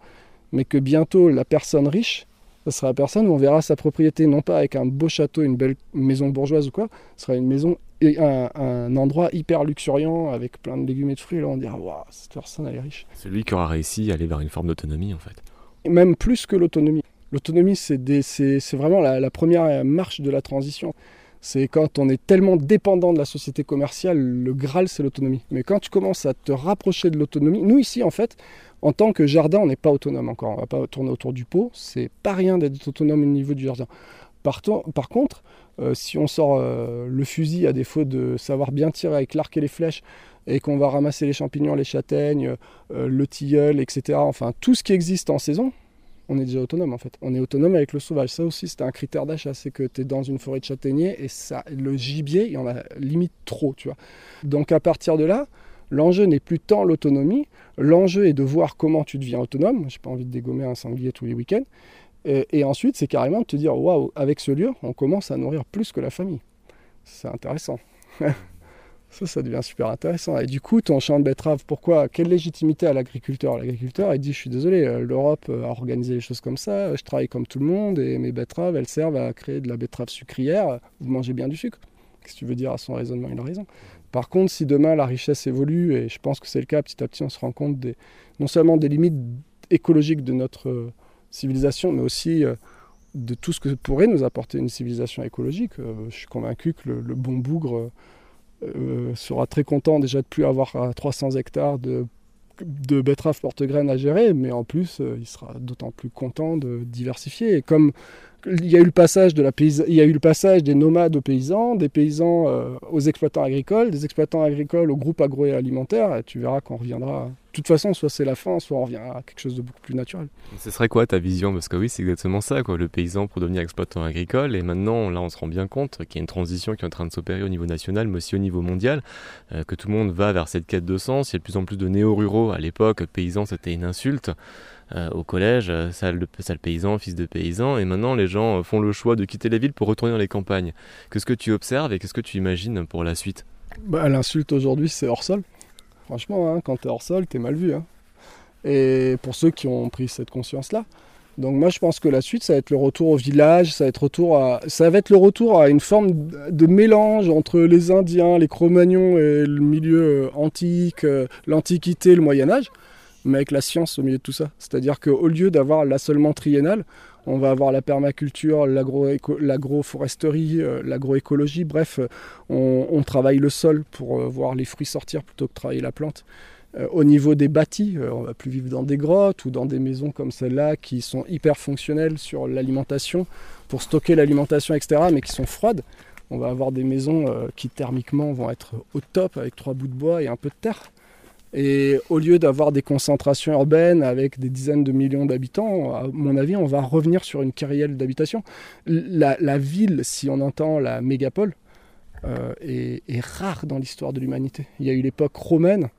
S2: mais que bientôt la personne riche ce sera la personne où on verra sa propriété non pas avec un beau château, une belle maison bourgeoise ou quoi, ce sera une maison et un, endroit hyper luxuriant avec plein de légumes et de fruits. là, on dira waouh, cette personne elle est riche.
S1: Celui qui aura réussi à aller vers une forme d'autonomie en fait.
S2: même plus que l'autonomie. L'autonomie, c'est vraiment la, première marche de la transition. C'est quand on est tellement dépendant de la société commerciale, le Graal, c'est l'autonomie. Mais quand tu commences à te rapprocher de l'autonomie, nous ici, en fait, en tant que jardin, on n'est pas autonome encore. On ne va pas tourner autour du pot. C'est pas rien d'être autonome au niveau du jardin. Par, contre, euh, si on sort euh, le fusil à défaut de savoir bien tirer avec l'arc et les flèches, et qu'on va ramasser les champignons, les châtaignes, euh, le tilleul, etc., enfin tout ce qui existe en saison, on est déjà autonome en fait. On est autonome avec le sauvage. Ça aussi, c'est un critère d'achat. C'est que tu es dans une forêt de châtaigniers et ça, le gibier, il y en a limite trop, tu vois. Donc à partir de là, L'enjeu n'est plus tant l'autonomie, l'enjeu est de voir comment tu deviens autonome. J'ai pas envie de dégommer un sanglier tous les week-ends. Et, ensuite, c'est carrément de te dire waouh, avec ce lieu, on commence à nourrir plus que la famille. C'est intéressant. ça, ça devient super intéressant. Et du coup, ton champ de betterave, pourquoi Quelle légitimité a l'agriculteur? L'agriculteur, il dit Je suis désolé, euh, l'Europe a organisé les choses comme ça, je travaille comme tout le monde et mes betteraves, elles servent à créer de la betterave sucrière. Vous mangez bien du sucre. Qu'est-ce que tu veux dire à son raisonnement? Il a raison. Par contre, si demain la richesse évolue, et je pense que c'est le cas, petit à petit on se rend compte non seulement des limites écologiques de notre euh, civilisation, mais aussi euh, de tout ce que pourrait nous apporter une civilisation écologique. Euh, je suis convaincu que le, bon bougre sera très content déjà de plus avoir 300 hectares de, de betteraves porte-graines à gérer, mais en plus, il sera d'autant plus content de diversifier. Et comme il y a eu le passage des nomades aux paysans, des paysans euh, aux exploitants agricoles, des exploitants agricoles au groupe agroalimentaire. Et tu verras qu'on reviendra. De toute façon, soit c'est la fin, soit on revient à quelque chose de beaucoup plus naturel.
S1: Ce serait quoi ta vision? Parce que oui, c'est exactement ça. Le paysan pour devenir exploitant agricole. Et maintenant, là, on se rend bien compte qu'il y a une transition qui est en train de s'opérer au niveau national, mais aussi au niveau mondial, euh, que tout le monde va vers cette quête de sens. Il y a de plus en plus de néo-ruraux. À l'époque, paysan, c'était une insulte. Euh, au collège, euh, sale, sale, paysan, fils de paysan, et maintenant les gens euh, font le choix de quitter les villes pour retourner dans les campagnes. Qu'est-ce que tu observes et qu'est-ce que tu imagines pour la suite?
S2: Bah, L'insulte aujourd'hui, c'est hors sol. Franchement, hein, quand t'es hors sol, t'es mal vu. Hein. Et pour ceux qui ont pris cette conscience-là. Donc moi, je pense que la suite, ça va être le retour au village, ça va être, retour à, ça va être le retour à une forme de mélange entre les Indiens, les Cro-Magnons et le milieu antique, l'Antiquité, le Moyen Âge mais avec la science au milieu de tout ça. C'est-à-dire qu'au lieu d'avoir l'assolement triennal, on va avoir la permaculture, l'agroforesterie, euh, l'agroécologie, bref, euh, on, travaille le sol pour euh, voir les fruits sortir plutôt que travailler la plante. au niveau des bâtis, on va plus vivre dans des grottes ou dans des maisons comme celle-là qui sont hyper fonctionnelles sur l'alimentation, pour stocker l'alimentation, etc., mais qui sont froides. On va avoir des maisons qui thermiquement vont être au top avec trois bouts de bois et un peu de terre. Et au lieu d'avoir des concentrations urbaines avec des dizaines de millions d'habitants, à mon avis, on va revenir sur une carrière d'habitation. La, ville, si on entend la mégapole, euh, est, rare dans l'histoire de l'humanité. Il y a eu l'époque romaine,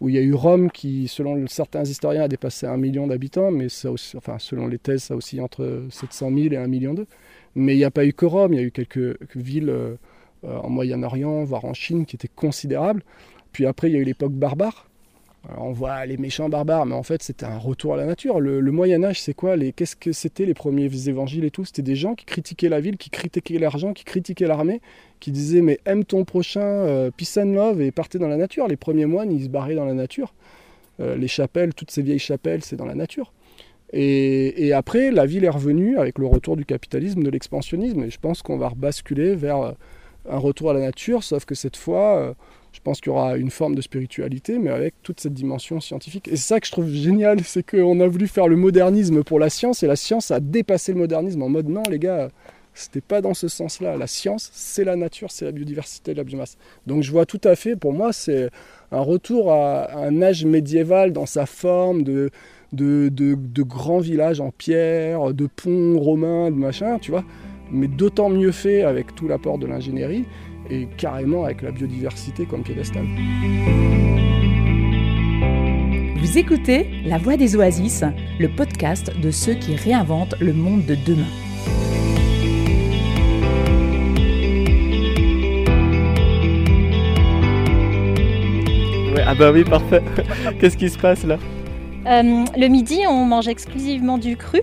S2: où il y a eu Rome qui, selon certains historiens, a dépassé un million d'habitants, mais enfin, selon les thèses, ça aussi entre 700 000 et 1 million d'eux. Mais il n'y a pas eu que Rome, il y a eu quelques villes euh, en Moyen-Orient, voire en Chine, qui étaient considérables. Puis après, il y a eu l'époque barbare, on voit les méchants barbares, mais en fait c'était un retour à la nature. Le, Moyen Âge, c'est quoi Qu'est-ce que c'était les premiers évangiles et tout? C'était des gens qui critiquaient la ville, qui critiquaient l'argent, qui critiquaient l'armée, qui disaient mais aime ton prochain, euh, peace and love et partez dans la nature. Les premiers moines, ils se barraient dans la nature. Euh, les chapelles, toutes ces vieilles chapelles, c'est dans la nature. Et, après, la ville est revenue avec le retour du capitalisme, de l'expansionnisme, et je pense qu'on va rebasculer vers euh, un retour à la nature, sauf que cette fois je pense qu'il y aura une forme de spiritualité, mais avec toute cette dimension scientifique. Et c'est ça que je trouve génial, c'est qu'on a voulu faire le modernisme pour la science, et la science a dépassé le modernisme en mode non, les gars, c'était pas dans ce sens-là. La science, c'est la nature, c'est la biodiversité, la biomasse. Donc je vois tout à fait, pour moi, c'est un retour à un âge médiéval dans sa forme de, de, de, grands villages en pierre, de ponts romains, de machin, tu vois, mais d'autant mieux fait avec tout l'apport de l'ingénierie et carrément avec la biodiversité comme piédestal.
S3: Vous écoutez La Voix des Oasis, le podcast de ceux qui réinventent le monde de demain.
S1: ah bah oui, parfait. Qu'est-ce qui se passe là?
S4: Euh, Le midi, on mange exclusivement du cru.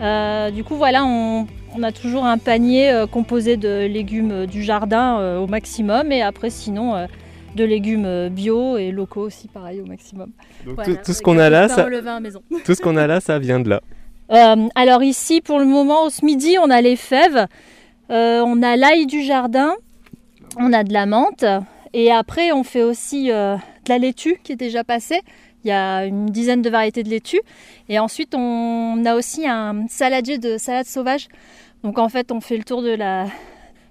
S4: Euh, du coup, voilà, on on a toujours un panier euh, composé de légumes euh, du jardin euh, au maximum et après sinon de légumes bio et locaux aussi pareil au maximum.
S1: tout, ce qu'on a là, ça, tout ce qu'on a là, ça vient de là.
S4: alors ici pour le moment au midi on a les fèves, on a l'ail du jardin, on a de la menthe et après on fait aussi de la laitue qui est déjà passée. Il y a une dizaine de variétés de laitue. Et ensuite, on a aussi un saladier de salade sauvage donc en fait, on fait le tour de la,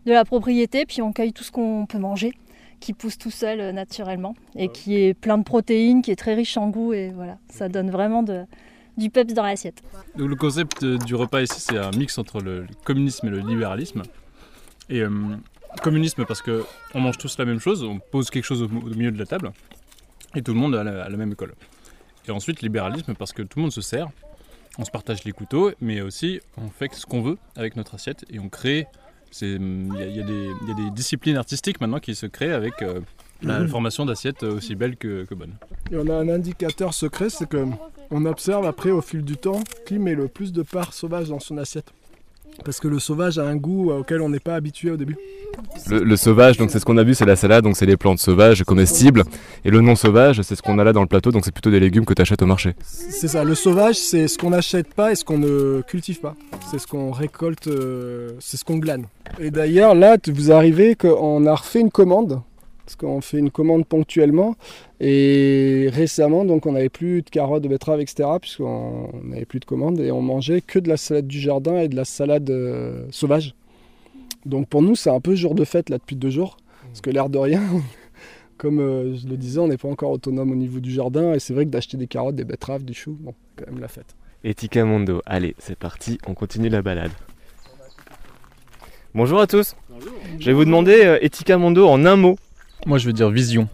S4: de la propriété, puis on cueille tout ce qu'on peut manger, qui pousse tout seul euh, naturellement, et qui est plein de protéines, qui est très riche en goût, et voilà, ça donne vraiment de, du peps dans l'assiette.
S5: Donc le concept euh, du repas ici, c'est un mix entre le communisme et le libéralisme. Et euh, communisme parce que on mange tous la même chose, on pose quelque chose au, milieu de la table, et tout le monde a la, même école. Et ensuite libéralisme parce que tout le monde se sert, on se partage les couteaux, mais aussi on fait ce qu'on veut avec notre assiette et on crée. Il y, a des disciplines artistiques maintenant qui se créent avec euh, la mhm. formation d'assiettes aussi belles que, que bonnes.
S2: Et on a un indicateur secret, c'est que on observe après au fil du temps qui met le plus de parts sauvages dans son assiette. Parce que le sauvage a un goût auquel on n'est pas habitué au début.
S1: Le, sauvage, donc c'est ce qu'on a vu, c'est la salade, donc c'est les plantes sauvages comestibles. Et le non sauvage, c'est ce qu'on a là dans le plateau, donc c'est plutôt des légumes que tu achètes au marché.
S2: C'est ça, le sauvage, c'est ce qu'on n'achète pas et ce qu'on ne cultive pas. C'est ce qu'on récolte, euh, c'est ce qu'on glane. Et d'ailleurs, là, vous arrivez qu'on a refait une commande parce qu'on fait une commande ponctuellement. Et récemment, donc, on n'avait plus de carottes, de betteraves, etc., puisqu'on n'avait plus de commandes, et on mangeait que de la salade du jardin et de la salade euh, sauvage. Donc pour nous, c'est un peu jour de fête là depuis deux jours, parce que l'air de rien, comme euh, je le disais, on n'est pas encore autonome au niveau du jardin, et c'est vrai que d'acheter des carottes, des betteraves, du chou, bon, quand même la fête.
S1: Etika Mondo, allez, c'est parti, on continue la balade. Bonjour à tous. Je vais vous demander euh, Etika Mondo en un mot.
S5: Moi, je veux dire vision.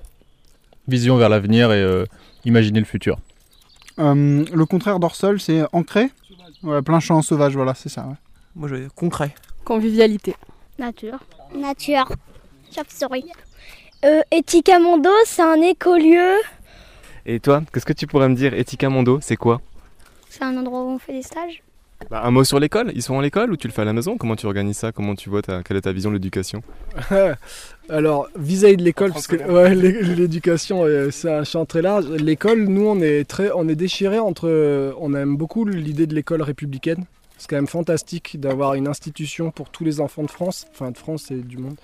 S5: Vision vers l'avenir et euh, imaginer le futur.
S6: Euh, le contraire d'Orsol, c'est ancré? Ouais, Plein champ sauvage, voilà, c'est ça.
S7: Moi, je veux dire concret.
S8: Convivialité.
S9: Nature. Nature. Chauve-souris. Euh, Etika Mondo, c'est un écolieu.
S1: Et toi, qu'est-ce que tu pourrais me dire? Etika Mondo, c'est quoi?
S9: C'est un endroit où on fait des stages.
S1: Bah, un mot sur l'école Ils sont à l'école ou tu le fais à la maison? Comment tu organises ça? Comment tu vois ta... Quelle est ta vision de l'éducation?
S2: Alors, vis-à-vis de l'école, parce que l'éducation, euh, c'est un champ très large. L'école, nous, on est, très, on est déchirés entre. On aime beaucoup l'idée de l'école républicaine. C'est quand même fantastique d'avoir une institution pour tous les enfants de France, enfin de France et du monde.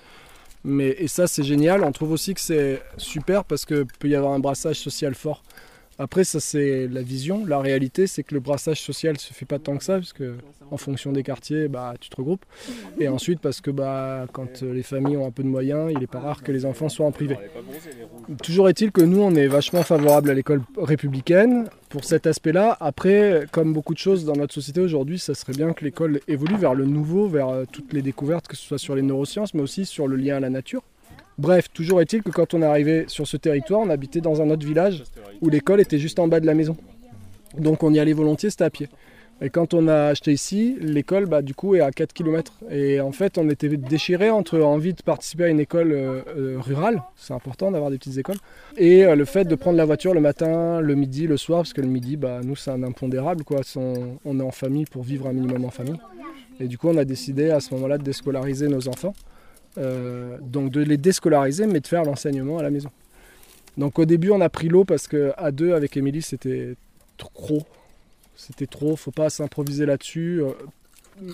S2: Mais, et ça, c'est génial. On trouve aussi que c'est super parce qu'il peut y avoir un brassage social fort. Après, ça c'est la vision. La réalité, c'est que le brassage social se fait pas tant que ça, parce que en fonction des quartiers, bah, tu te regroupes. Et ensuite, parce que bah, quand les familles ont un peu de moyens, il n'est pas rare que les enfants soient en privé. Toujours est-il que nous, on est vachement favorable à l'école républicaine pour cet aspect-là. Après, comme beaucoup de choses dans notre société aujourd'hui, ça serait bien que l'école évolue vers le nouveau, vers euh, toutes les découvertes, que ce soit sur les neurosciences, mais aussi sur le lien à la nature. Bref, toujours est-il que quand on est arrivé sur ce territoire, on habitait dans un autre village où l'école était juste en bas de la maison. Donc on y allait volontiers, c'était à pied. Et quand on a acheté ici, l'école, bah, du coup, est à 4 km. Et en fait, on était déchirés entre envie de participer à une école euh, euh, rurale, c'est important d'avoir des petites écoles, et euh, le fait de prendre la voiture le matin, le midi, le soir, parce que le midi, bah, nous, c'est un impondérable. Quoi. On, on est en famille pour vivre un minimum en famille. Et du coup, on a décidé à ce moment-là de déscolariser nos enfants. Euh, donc de les déscolariser, mais de faire l'enseignement à la maison. Donc au début, on a pris l'eau parce que à deux avec Émilie, c'était trop. C'était trop, faut pas s'improviser là-dessus.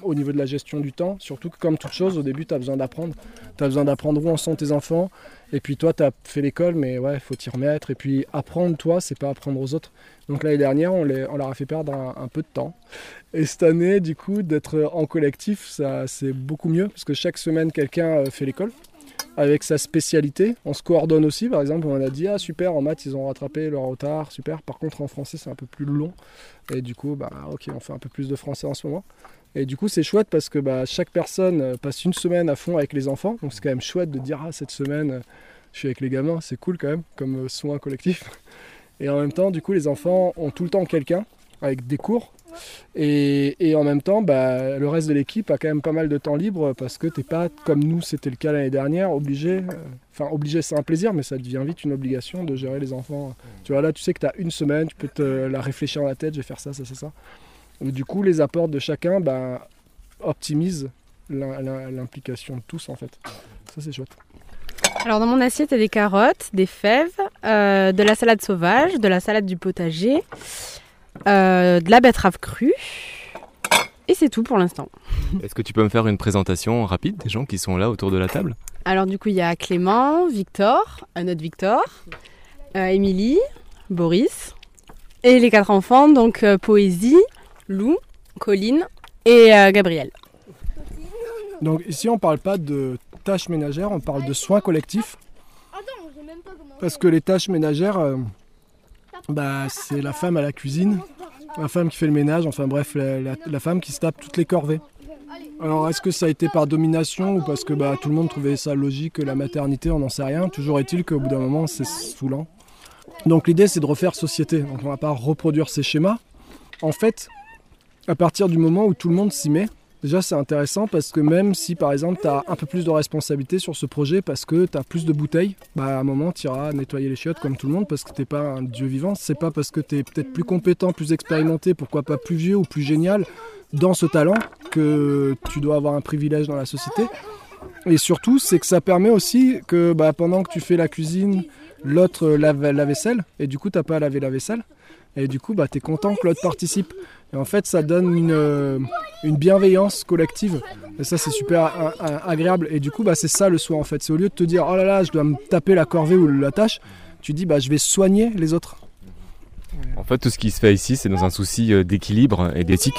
S2: Au niveau de la gestion du temps, surtout que comme toute chose, au début, tu as besoin d'apprendre. Tu as besoin d'apprendre où en sont tes enfants. Et puis toi, tu as fait l'école, mais ouais, faut t'y remettre. Et puis apprendre, toi, c'est pas apprendre aux autres. Donc l'année dernière, on, les- leur a fait perdre un, un peu de temps. Et cette année, du coup, d'être en collectif, ça c'est beaucoup mieux parce que chaque semaine, quelqu'un euh, fait l'école avec sa spécialité. On se coordonne aussi, par exemple, on a dit ah super, en maths ils ont rattrapé leur retard, super. Par contre, en français c'est un peu plus long et du coup, bah ok, on fait un peu plus de français en ce moment. Et du coup, c'est chouette parce que bah, chaque personne euh, passe une semaine à fond avec les enfants, donc c'est quand même chouette de dire ah cette semaine euh, je suis avec les gamins, c'est cool quand même comme euh, soin collectif. Et en même temps, du coup, les enfants ont tout le temps quelqu'un avec des cours. Et, et en même temps, bah, le reste de l'équipe a quand même pas mal de temps libre parce que t'es pas, comme nous, c'était le cas l'année dernière, obligé. euh, Enfin, obligé, c'est un plaisir, mais ça devient vite une obligation de gérer les enfants. Tu vois, là, tu sais que tu as une semaine, tu peux te la réfléchir dans la tête, je vais faire ça, ça, ça, ça. Et du coup, les apports de chacun bah, optimisent l'im- l'im- l'implication de tous, en fait. Ça, c'est chouette.
S7: Alors dans mon assiette, il y a des carottes, des fèves, euh, de la salade sauvage, de la salade du potager, euh, de la betterave crue. Et c'est tout pour l'instant.
S1: Est-ce que tu peux me faire une présentation rapide des gens qui sont là autour de la table?
S7: Alors du coup, il y a Clément, Victor, un autre Victor, euh, Émilie, Boris et les quatre enfants, donc euh, Poésie, Lou, Colline et euh, Gabriel.
S2: Donc ici, on parle pas de tâches ménagères, on parle de soins collectifs. Parce que les tâches ménagères, euh, bah, c'est la femme à la cuisine, la femme qui fait le ménage, enfin bref, la, la- la femme qui se tape toutes les corvées. Alors est-ce que ça a été par domination ou parce que bah, tout le monde trouvait ça logique, la maternité, on n'en sait rien. Toujours est-il qu'au bout d'un moment, c'est saoulant. Donc l'idée, c'est de refaire société. Donc on va pas reproduire ces schémas. En fait, à partir du moment où tout le monde s'y met, Déjà, c'est intéressant parce que même si par exemple tu as un peu plus de responsabilité sur ce projet parce que tu as plus de bouteilles, bah, à un moment tu iras nettoyer les chiottes comme tout le monde parce que tu pas un dieu vivant. C'est pas parce que tu es peut-être plus compétent, plus expérimenté, pourquoi pas plus vieux ou plus génial dans ce talent que tu dois avoir un privilège dans la société. Et surtout, c'est que ça permet aussi que bah, pendant que tu fais la cuisine, l'autre lave la vaisselle et du coup, tu pas à laver la vaisselle. Et du coup, bah, tu es content que l'autre participe. Et en fait, ça donne une, euh, une bienveillance collective. Et ça, c'est super agréable. Et du coup, bah, c'est ça le soin en fait. C'est au lieu de te dire, oh là là, je dois me taper la corvée ou la tâche, tu dis, bah, je vais soigner les autres.
S1: En fait, tout ce qui se fait ici, c'est dans un souci euh, d'équilibre et d'éthique.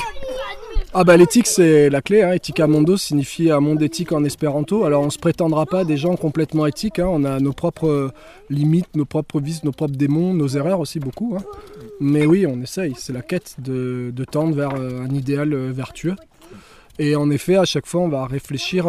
S2: Ah bah l'éthique c'est la clé, hein. Ethica Mondo signifie un monde éthique en espéranto. Alors on se prétendra pas des gens complètement éthiques, hein. on a nos propres euh, limites, nos propres vices, nos propres démons, nos erreurs aussi beaucoup. hein. Mais oui, on essaye, c'est la quête de, de tendre vers euh, un idéal euh, vertueux. Et en effet, à chaque fois on va réfléchir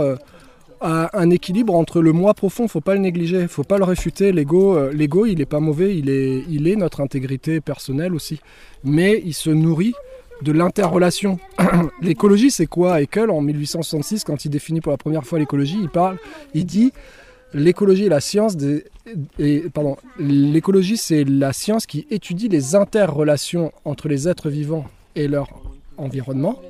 S2: à un équilibre entre le moi profond, faut pas le négliger, faut pas le réfuter. L'ego, l'ego il est pas mauvais, il est, il est notre intégrité personnelle aussi. Mais il se nourrit de l'interrelation. L'écologie, c'est quoi? Haeckel, en 1866, quand il définit pour la première fois l'écologie, il parle, il dit l'écologie la science des, pardon, l'écologie, c'est la science qui étudie les interrelations entre les êtres vivants et leur environnement,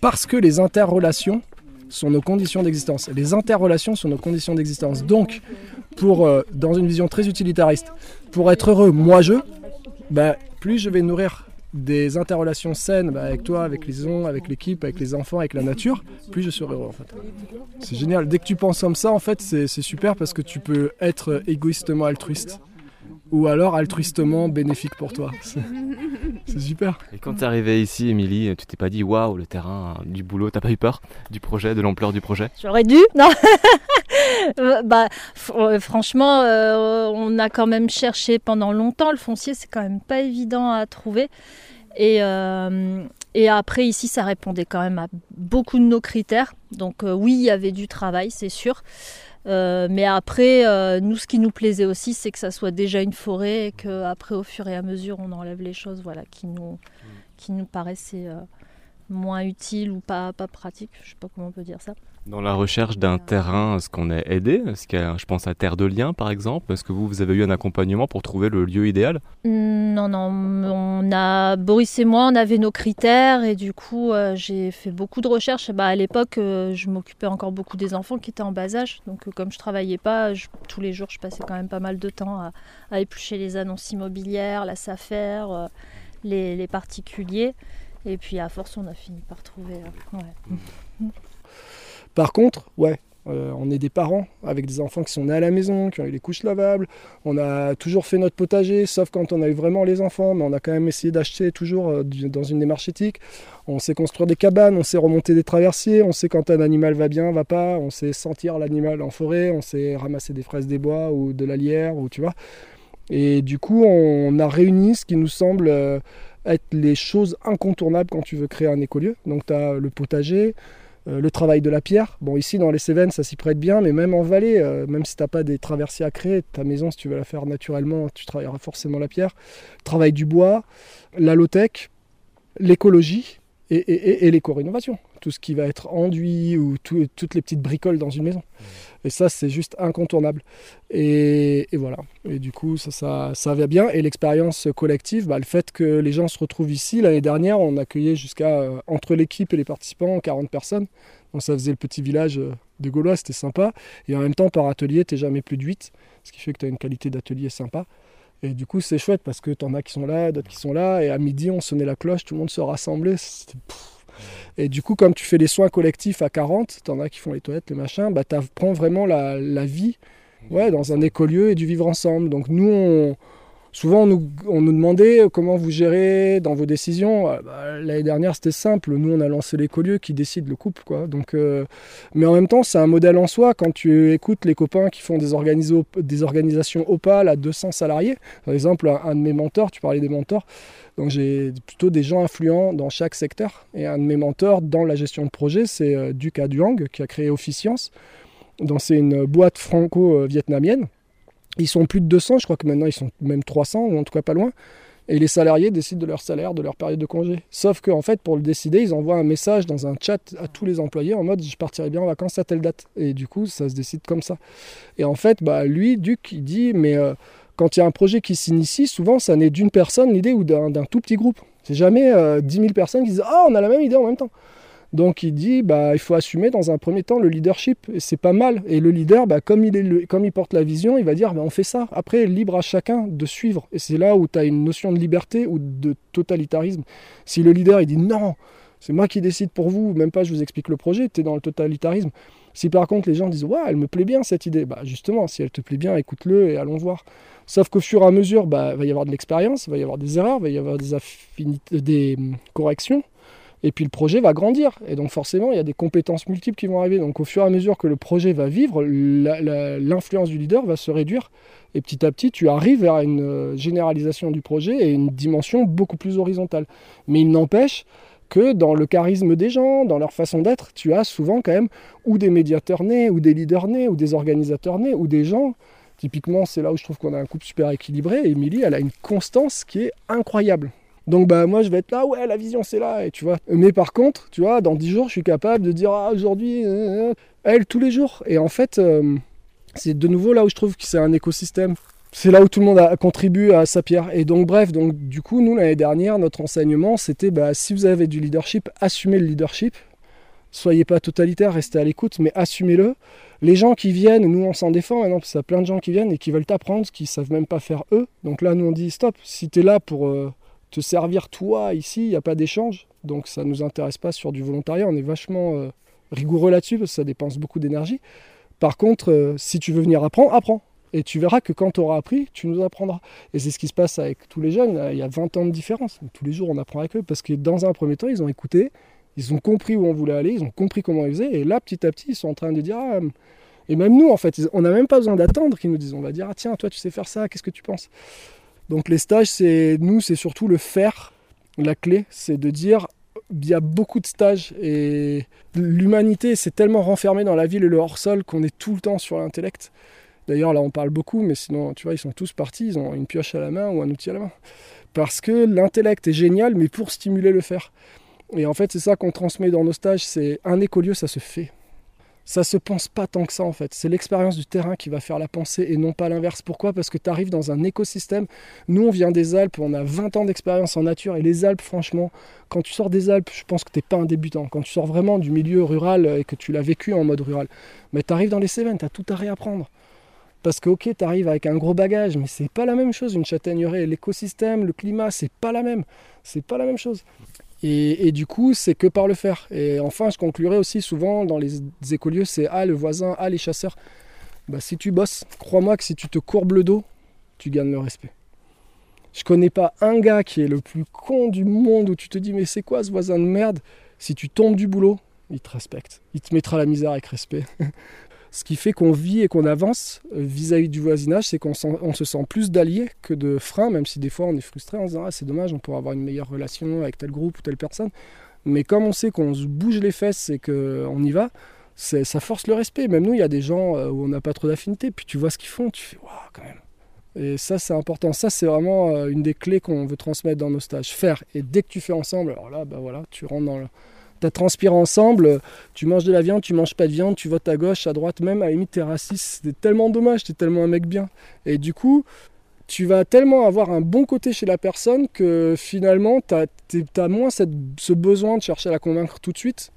S2: parce que les interrelations sont nos conditions d'existence. Les interrelations sont nos conditions d'existence. Donc, pour, euh, dans une vision très utilitariste, pour être heureux, moi je, bah, plus je vais nourrir des interrelations saines bah, avec toi, avec les uns, avec l'équipe, avec les enfants, avec la nature, plus je serai heureux en fait. C'est génial. Dès que tu penses comme ça, en fait, c'est super parce que tu peux être égoïstement altruiste ou alors altruistement bénéfique pour toi. C'est super.
S1: Et quand t'es arrivé ici, Émilie, tu t'es pas dit waouh, le terrain, du boulot, t'as pas eu peur du projet, de l'ampleur du projet?
S4: J'aurais dû, non? Bah, euh, franchement, euh, on a quand même cherché pendant longtemps. Le foncier, c'est quand même pas évident à trouver. Et, euh, et après, ici, ça répondait quand même à beaucoup de nos critères. Donc euh, oui, il y avait du travail, c'est sûr. Euh, mais après, euh, nous, ce qui nous plaisait aussi, c'est que ça soit déjà une forêt et qu'après, au fur et à mesure, on enlève les choses voilà, qui, nous, qui nous paraissaient euh, moins utile ou pas, pas pratique. Je sais pas comment on peut dire ça.
S1: Dans la recherche d'un terrain, est-ce qu'on est aidé? Est-ce qu'il y a, je pense à Terre de Liens par exemple? Est-ce que vous, vous avez eu un accompagnement pour trouver le lieu idéal?
S4: Non, non, on a Boris et moi, on avait nos critères et du coup, euh, j'ai fait beaucoup de recherches. Bah, à l'époque, euh, je m'occupais encore beaucoup des enfants qui étaient en bas âge, donc euh, comme je travaillais pas, je- tous les jours, je passais quand même pas mal de temps à, à éplucher les annonces immobilières, la SAFER, les, les particuliers. Et puis à force, on a fini par trouver. ouais.
S2: Par contre, ouais, euh, on est des parents avec des enfants qui sont nés à la maison, qui ont eu les couches lavables. On a toujours fait notre potager, sauf quand on a eu vraiment les enfants, mais on a quand même essayé d'acheter toujours euh, dans une démarche éthique. On sait construire des cabanes, on sait remonter des traversiers, on sait quand un animal va bien, va pas, on sait sentir l'animal en forêt, on sait ramasser des fraises des bois ou de la lierre, ou tu vois. Et du coup, on a réuni ce qui nous semble euh, être les choses incontournables quand tu veux créer un écolieu. Donc tu as le potager, euh, le travail de la pierre. Bon, ici dans les Cévennes, ça s'y prête bien, mais même en vallée, euh, même si tu n'as pas des traversiers à créer, ta maison, si tu veux la faire naturellement, tu travailleras forcément la pierre. Travail du bois, la low-tech, l'écologie et, et- et- et l'éco-rénovation. Tout ce qui va être enduit ou tout- toutes les petites bricoles dans une maison. Et ça, c'est juste incontournable. Et, et voilà. Et du coup, ça, ça, ça va bien. Et l'expérience collective, bah, le fait que les gens se retrouvent ici, l'année dernière, on accueillait jusqu'à, euh, entre l'équipe et les participants, 40 personnes. Donc ça faisait le petit village euh, de Gaulois, c'était sympa. Et en même temps, par atelier, tu jamais plus de 8, ce qui fait que tu as une qualité d'atelier sympa. Et du coup, c'est chouette parce que tu en as qui sont là, d'autres qui sont là. Et à midi, on sonnait la cloche, tout le monde se rassemblait. C'était-. Et du coup, comme tu fais les soins collectifs à 40, tu en as qui font les toilettes, les machins, bah, tu apprends vraiment la, la vie ouais, dans un écolieu et du vivre ensemble. Donc nous, souvent, on nous, demandait comment vous gérez dans vos décisions. Euh, bah, L'année dernière, c'était simple. Nous, on a lancé l'écolieu qui décide le couple. Quoi. Donc, euh, mais en même temps, c'est un modèle en soi. Quand tu écoutes les copains qui font des, organisations opales à 200 salariés, par exemple, un, de mes mentors, tu parlais des mentors, donc j'ai plutôt des gens influents dans chaque secteur. Et un de mes mentors dans la gestion de projet, c'est euh, Duc Duang, qui a créé Officience. Donc c'est une boîte franco-vietnamienne. Ils sont plus de 200, je crois que maintenant ils sont même 300, ou en tout cas pas loin. Et les salariés décident de leur salaire, de leur période de congé. Sauf qu'en fait, pour le décider, ils envoient un message dans un chat à tous les employés en mode je partirai bien en vacances à telle date. Et du coup, ça se décide comme ça. Et en fait, bah, lui, Duc, il dit mais euh, quand il y a un projet qui s'initie, souvent ça naît d'une personne l'idée ou d'un tout petit groupe. C'est jamais euh, 10 000 personnes qui disent ah on a la même idée en même temps. Donc il dit bah il faut assumer dans un premier temps le leadership. Et c'est pas mal. Et le leader bah, comme il est comme il porte la vision il va dire bah, on fait ça. Après libre à chacun de suivre. Et c'est là où tu as une notion de liberté ou de totalitarisme. Si le leader il dit non c'est moi qui décide pour vous même pas je vous explique le projet tu es dans le totalitarisme. Si par contre les gens disent ouais elle me plaît bien cette idée. Bah justement si elle te plaît bien écoute-le et allons voir. Sauf qu'au fur et à mesure bah va y avoir de l'expérience va y avoir des erreurs va y avoir des des hum, corrections et puis le projet va grandir. Et donc forcément, il y a des compétences multiples qui vont arriver. Donc au fur et à mesure que le projet va vivre, l'influence du leader va se réduire. Et petit à petit, tu arrives vers une euh, généralisation du projet et une dimension beaucoup plus horizontale. Mais il n'empêche que dans le charisme des gens, dans leur façon d'être, tu as souvent quand même ou des médiateurs nés, ou des leaders nés, ou des organisateurs nés, ou des gens. Typiquement, c'est là où je trouve qu'on a un couple super équilibré. Émilie, elle a une constance qui est incroyable. Donc bah moi je vais être là, ouais la vision c'est là, et tu vois. Mais par contre, tu vois, dans 10 jours je suis capable de dire ah aujourd'hui, euh, euh, elle tous les jours. Et en fait, euh, c'est de nouveau là où je trouve que c'est un écosystème. C'est là où tout le monde a contribué à sa pierre. Et donc bref, donc du coup nous l'année dernière notre enseignement c'était bah si vous avez du leadership, assumez le leadership. Soyez pas totalitaire, restez à l'écoute, mais assumez-le. Les gens qui viennent, nous on s'en défend maintenant, parce qu'il y a plein de gens qui viennent et qui veulent t'apprendre, qui savent même pas faire eux. Donc là nous on dit stop, si tu es là pour te servir toi ici, il n'y a pas d'échange. Donc ça ne nous intéresse pas sur du volontariat, on est vachement euh, rigoureux là-dessus parce que ça dépense beaucoup d'énergie. Par contre, euh, si tu veux venir apprendre, apprends. Et tu verras que quand tu auras appris, tu nous apprendras. Et c'est ce qui se passe avec tous les jeunes. Il y a 20 ans de différence. Tous les jours, on apprend avec eux parce que dans un premier temps, ils ont écouté, ils ont compris où on voulait aller, ils ont compris comment ils faisaient. Et là, petit à petit, ils sont en train de dire ah, Et même nous, en fait, on n'a même pas besoin d'attendre qu'ils nous disent. On va dire ah, tiens, toi, tu sais faire ça, qu'est-ce que tu penses? Donc les stages, c'est nous, c'est surtout le faire. La clé, c'est de dire il y a beaucoup de stages et l'humanité s'est tellement renfermée dans la ville et le hors-sol qu'on est tout le temps sur l'intellect. D'ailleurs, là, on parle beaucoup, mais sinon, tu vois, ils sont tous partis, ils ont une pioche à la main ou un outil à la main. Parce que l'intellect est génial, mais pour stimuler le faire. Et en fait, c'est ça qu'on transmet dans nos stages, c'est un écolieu, ça se fait. Ça se pense pas tant que ça en fait. C'est l'expérience du terrain qui va faire la pensée et non pas l'inverse. Pourquoi? Parce que tu arrives dans un écosystème. Nous, on vient des Alpes, on a 20 ans d'expérience en nature. Et les Alpes, franchement, quand tu sors des Alpes, je pense que t'es pas un débutant. Quand tu sors vraiment du milieu rural et que tu l'as vécu en mode rural, mais tu arrives dans les Cévennes, tu as tout à réapprendre. Parce que ok, tu arrives avec un gros bagage, mais c'est pas la même chose. Une châtaigneraie, l'écosystème, le climat, c'est pas la même. C'est pas la même chose. Et, du coup, c'est que par le faire. Et enfin, je conclurai aussi souvent dans les écolieux, c'est ah le voisin, ah les chasseurs. Bah, si tu bosses, crois-moi que si tu te courbes le dos, tu gagnes le respect. Je connais pas un gars qui est le plus con du monde où tu te dis mais c'est quoi ce voisin de merde? Si tu tombes du boulot, il te respecte. Il te mettra la misère avec respect. Ce qui fait qu'on vit et qu'on avance euh, vis-à-vis du voisinage, c'est qu'on se sent plus d'alliés que de freins, même si des fois on est frustré en se disant ah, c'est dommage, on pourrait avoir une meilleure relation avec tel groupe ou telle personne. Mais comme on sait qu'on se bouge les fesses et qu'on y va, ça force le respect. Même nous, il y a des gens euh, où on n'a pas trop d'affinité, puis tu vois ce qu'ils font, tu fais waouh quand même. Et ça, c'est important. Ça, c'est vraiment euh, une des clés qu'on veut transmettre dans nos stages. Faire. Et dès que tu fais ensemble, alors là, bah voilà, tu rentres dans le, tu transpiré ensemble, tu manges de la viande, tu manges pas de viande, tu votes à gauche, à droite, même à la limite t'es raciste, c'est tellement dommage, t'es tellement un mec bien. Et du coup, tu vas tellement avoir un bon côté chez la personne que finalement tu as, moins ce besoin de chercher à la convaincre tout de suite.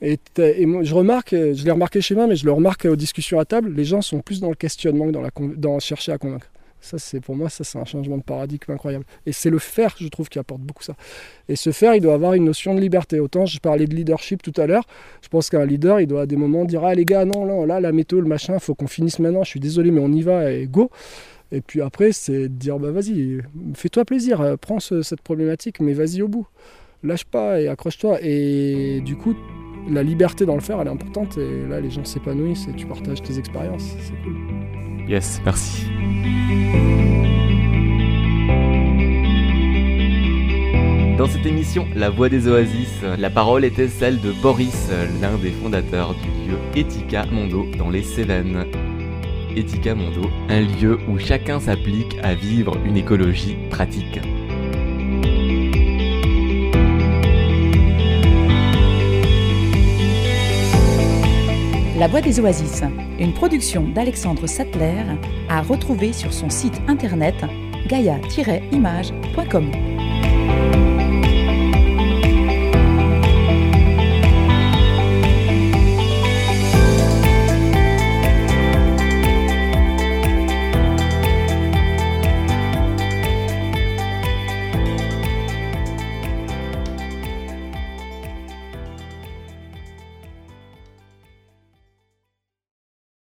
S2: Et, moi, je remarque, je l'ai remarqué chez moi, mais je le remarque aux discussions à table, les gens sont plus dans le questionnement que dans, la, dans chercher à convaincre. Ça, c'est pour moi, ça c'est un changement de paradigme incroyable. Et c'est le faire, je trouve, qui apporte beaucoup ça. Et ce faire, il doit avoir une notion de liberté. Autant je parlais de leadership tout à l'heure. Je pense qu'un leader, il doit à des moments dire ah les gars, non, là, là la météo, le machin, faut qu'on finisse maintenant. Je suis désolé, mais on y va et go. Et puis après, c'est de dire bah vas-y, fais-toi plaisir, euh, prends cette problématique, mais vas-y au bout. Lâche pas et accroche-toi. Et du coup, la liberté dans le faire, elle est importante. Et là, les gens s'épanouissent et tu partages tes expériences. C'est cool.
S1: Yes, merci. Dans cette émission La Voix des Oasis, la parole était celle de Boris, l'un des fondateurs du lieu Etika Mondo dans les Cévennes. Etika Mondo, un lieu où chacun s'applique à vivre une écologie pratique.
S3: La Voix des Oasis, une production d'Alexandre Sattler, à retrouver sur son site internet gaia-image.com.